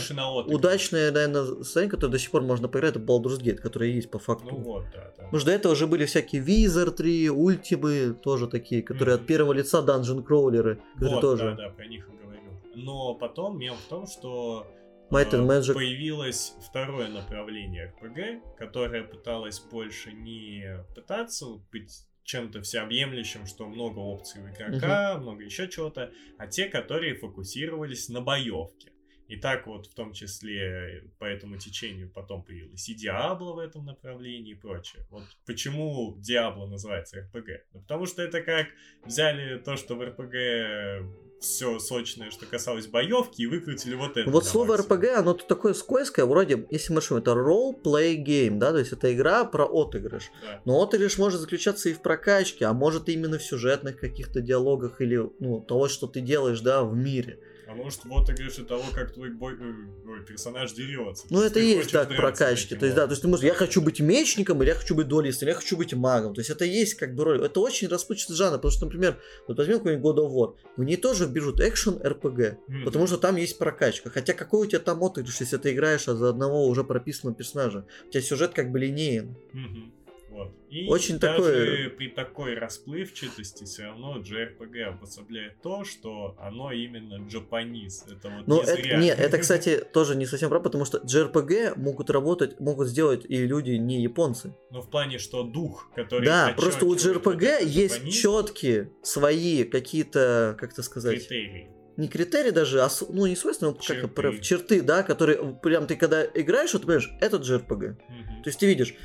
удачное, наверное, состояние, которое до сих пор можно поиграть, это Baldur's Gate, которое есть по факту. Ну вот, да, да. Потому что до этого уже были всякие Wizard 3, Ультимы, тоже такие, которые Мгм. от первого лица данжен кроулеры, Вот, тоже. да, да, про них и говорю. Но потом мем в том, что Might and Magic. появилось второе направление RPG, которое пыталось больше не пытаться быть чем-то всеобъемлющим, что много опций у игрока, много еще чего-то, а те, которые фокусировались на боевке. И так вот, в том числе, по этому течению потом появилась и Диабло в этом направлении и прочее. Вот почему Диабло называется RPG? Ну, потому что это как взяли то, что в RPG все сочное, что касалось боевки, и выкрутили вот это. Вот слово. RPG, оно тут такое скользкое, вроде, если мы решим, это role-play game, да, то есть это игра про отыгрыш. Да. Но отыгрыш может заключаться и в прокачке, а может именно в сюжетных каких-то диалогах или, ну, того, что ты делаешь, да, в мире. А может, вот ты говоришь от того, как твой бой, э, ой, персонаж дерется. Ну, То это и есть, так, прокачки. То есть, да, то есть ты можешь, я хочу быть мечником, или я хочу быть дуалистом, или я хочу быть магом. То есть это есть как бы роль. Это очень расплывчатый жанр, потому что, например, вот возьмем какой-нибудь God of War, в ней тоже вбежут экшен RPG, Мгм. потому что там есть прокачка. Хотя какой у тебя там отыгрыш, если ты играешь а за одного уже прописанного персонажа? У тебя сюжет как бы линеен. Мгм. Вот. И Очень даже такое- при такой расплывчатости все равно JRPG обособляет то, что оно именно джапанис. Это вот Ну, не это, зря. нет, это, кстати, тоже не совсем правда, потому что JRPG могут работать, могут сделать и люди не японцы. Но в плане, что дух, который Да, просто у JRPG этот есть четкие свои какие-то, как это сказать, критерии. не критерии даже, а ну не свойственно, как Черты. прям черты, да, которые прям ты когда играешь, вот понимаешь, это JRPG. Мгм. То есть ты видишь,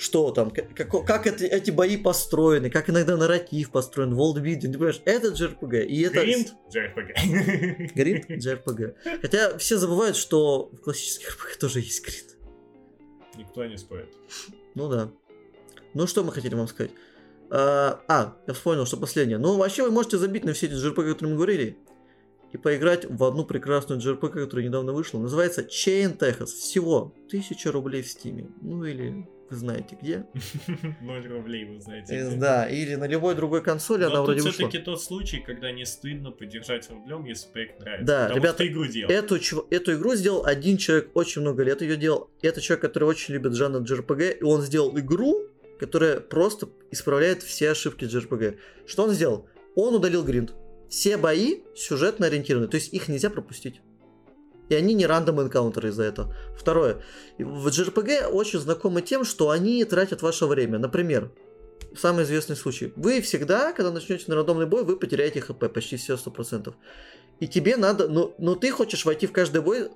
что там, как, как, как эти, бои построены, как иногда нарратив построен, волдбилдинг, ты понимаешь, это JRPG. И это... Гринд JRPG. Гринд JRPG. Хотя все забывают, что в классических RPG тоже есть гринд. Никто не спорит. Ну да. Ну что мы хотели вам сказать? А, а, я вспомнил, что последнее. Ну, вообще вы можете забить на все эти JRPG, которые мы говорили, и поиграть в одну прекрасную JRPG, которая недавно вышла. Называется Chain Texas. Всего 1000 рублей в Стиме. Ну или вы знаете где. 0 рублей, вы знаете. Где. Да, или на любой другой консоли Но она вроде вышла. все-таки тот случай, когда не стыдно поддержать рублем, если проект нравится. Да, Потому ребята, игру делал. Эту, эту игру сделал один человек, очень много лет ее делал. Это человек, который очень любит жанр JRPG, и он сделал игру, которая просто исправляет все ошибки JRPG. Что он сделал? Он удалил гринд. Все бои сюжетно ориентированы, то есть их нельзя пропустить. И они не рандом энкаунтеры из-за этого. Второе. В JRPG очень знакомы тем, что они тратят ваше время. Например, самый известный случай. Вы всегда, когда начнете на рандомный бой, вы потеряете хп почти все 100%. И тебе надо, ну, но ты хочешь войти в каждый бой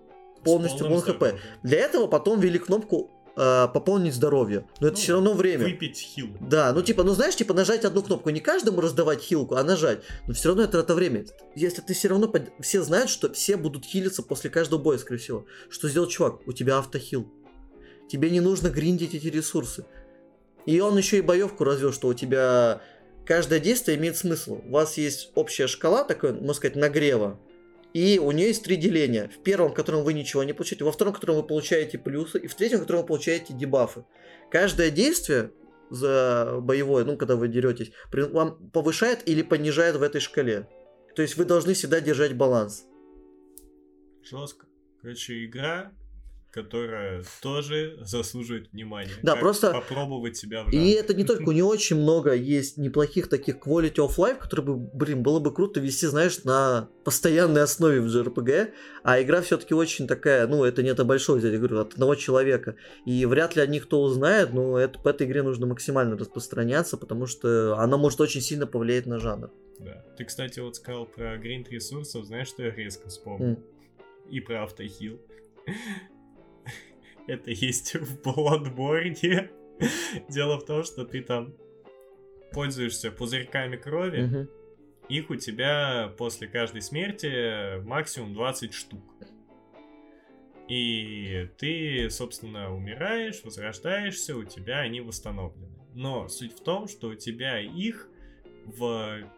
полностью полным пол хп. Для этого потом ввели кнопку э, пополнить здоровье. Но это Ну, все равно время. Выпить хил. Да, ну типа, ну знаешь, типа нажать одну кнопку, не каждому раздавать хилку, а нажать. Но все равно это трата время. Если ты все равно, под- все знают, что все будут хилиться после каждого боя, скорее всего. Что сделал чувак? У тебя автохил. Тебе не нужно гриндить эти ресурсы. И он еще и боевку развел, что у тебя каждое действие имеет смысл. У вас есть общая шкала, такой, можно сказать, нагрева. И у нее есть три деления. В первом, в котором вы ничего не получаете, во втором, в котором вы получаете плюсы, и в третьем, в котором вы получаете дебафы. Каждое действие за боевое, ну, когда вы деретесь, вам повышает или понижает в этой шкале. То есть вы должны всегда держать баланс. Жестко. Короче, игра, которая тоже заслуживает внимания. Да, Как просто- Попробовать себя в И это не только, у нее очень много есть неплохих таких quality of life, которые бы, блин, было бы круто вести, знаешь, на постоянной основе в JRPG, а игра все-таки очень такая, ну, это не это большое взять, я говорю, от одного человека, и вряд ли о них кто узнает, но это, по этой игре нужно максимально распространяться, потому что она может очень сильно повлиять на жанр. Да. Ты, кстати, вот сказал про гринд ресурсов, знаешь, что я резко вспомнил? М. И про автохил. Это есть в Bloodborne. Дело в том, что ты там пользуешься пузырьками крови. Их у тебя после каждой смерти максимум 20 штук. И ты, собственно, умираешь, возрождаешься, у тебя они восстановлены. Но суть в том, что у тебя их в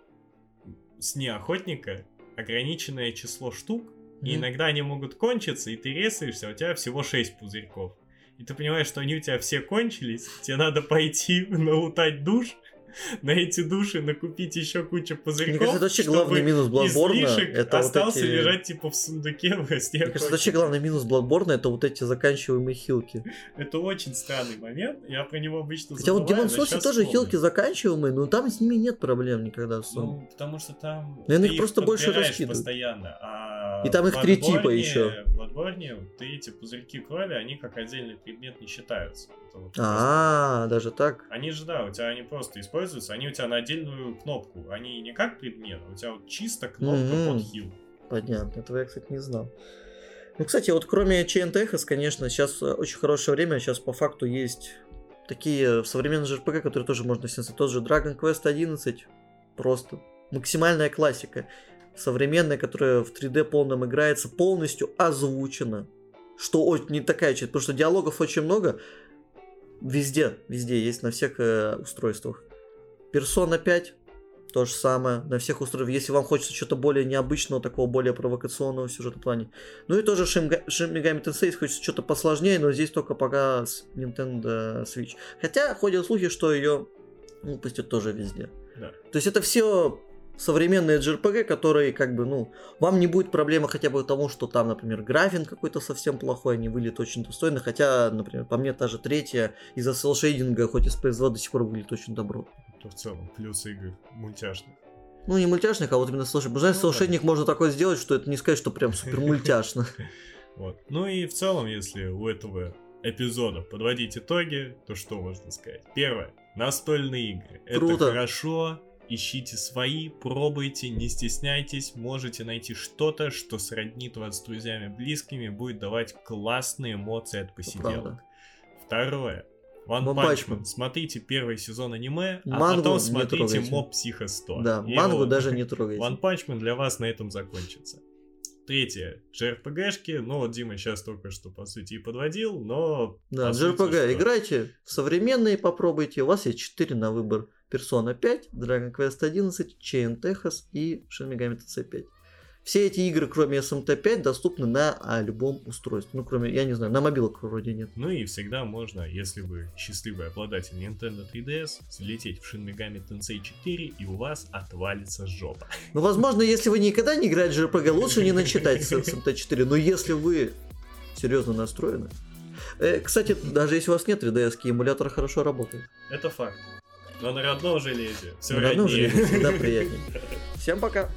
сне охотника ограниченное число штук, и иногда они могут кончиться, и ты резаешься, а у тебя всего 6 пузырьков. И ты понимаешь, что они у тебя все кончились, тебе надо пойти налутать душ, на эти души накупить еще кучу пузырьков, Мне кажется, это вообще главный минус Bloodborne. Это вот остался эти... лежать типа в сундуке в гостях. Мне кажется, вообще главный минус Bloodborne это вот эти заканчиваемые хилки. Это очень странный момент, я про него обычно Хотя вот забываю, Demon's но Souls тоже вспомнил. хилки заканчиваемые, но там с ними нет проблем никогда. Ну, потому что там... Наверное, их просто больше раскидывают. постоянно, а И там их три типа еще. В Bloodborne ты эти пузырьки крови, они как отдельный предмет не считаются. Это вот просто- А, даже так. Они же, да, у тебя они просто используются, они у тебя на отдельную кнопку. Они не как предмет, а у тебя вот чисто кнопка Мгм. под хил. Понятно, этого я, кстати, не знал. Ну, кстати, вот кроме Chain Techos, конечно, сейчас очень хорошее время, сейчас по факту есть такие современные JRPG, которые тоже можно снять. Тот же Dragon Quest 11, просто максимальная классика. Современная, которая в 3D полном играется, полностью озвучена. Что очень не такая часть, потому что диалогов очень много. Везде, везде есть на всех э, устройствах. Persona 5 то же самое на всех устройствах. Если вам хочется что-то более необычного, такого более провокационного в сюжетном плане. Ну и тоже Shin Ga- Shin Megami Tensei, если хочется что-то посложнее, но здесь только пока с Nintendo Switch. Хотя ходят слухи, что ее выпустят тоже везде. Да. То есть это все современные JRPG, которые как бы, ну, вам не будет проблемы хотя бы тому, что там, например, графин какой-то совсем плохой, они выглядят очень достойно, хотя, например, по мне та же третья из-за селшейдинга, хоть из PS2 до сих пор выглядит очень добро. То в целом плюсы игр мультяшных. Ну, не мультяшных, а вот именно слушай, знаешь, Ну, селшейдинг можно такое сделать, что это не сказать, что прям супер мультяшно. Вот. Ну и в целом, если у этого эпизода подводить итоги, то что можно сказать? Первое. Настольные игры. Круто. Это хорошо. Ищите свои, пробуйте, не стесняйтесь, можете найти что-то, что сроднит вас с друзьями близкими, будет давать классные эмоции от посиделок. правда. Второе. One Punch Punch Man. Man. Смотрите первый сезон аниме, а Мангу потом не смотрите. Моб Психо 100. Да, И мангу вот даже не трогайте. One Punch Man для вас на этом закончится. Третье. JRPG-шки. Ну, вот Дима сейчас только что, по сути, и подводил, но... Да, сути, JRPG, что? играйте в современные, попробуйте. У вас есть 4 на выбор. Persona 5, Dragon Quest 11, Chain Techos и Shin Megami Tensei 5. Все эти игры, кроме SMT5, доступны на а, любом устройстве. Ну, кроме, я не знаю, на мобилок вроде нет. Ну и всегда можно, если вы счастливый обладатель Nintendo 3DS, залететь в Shin Megami Tensei 4, и у вас отвалится жопа. Ну, возможно, если вы никогда не играли в JRPG, лучше не начитать с SMT4. Но если вы серьезно настроены... Э, кстати, даже если у вас нет 3DS, эмулятор хорошо работает. Это факт. Но на родном железе все На родном железе всегда приятнее. Всем пока!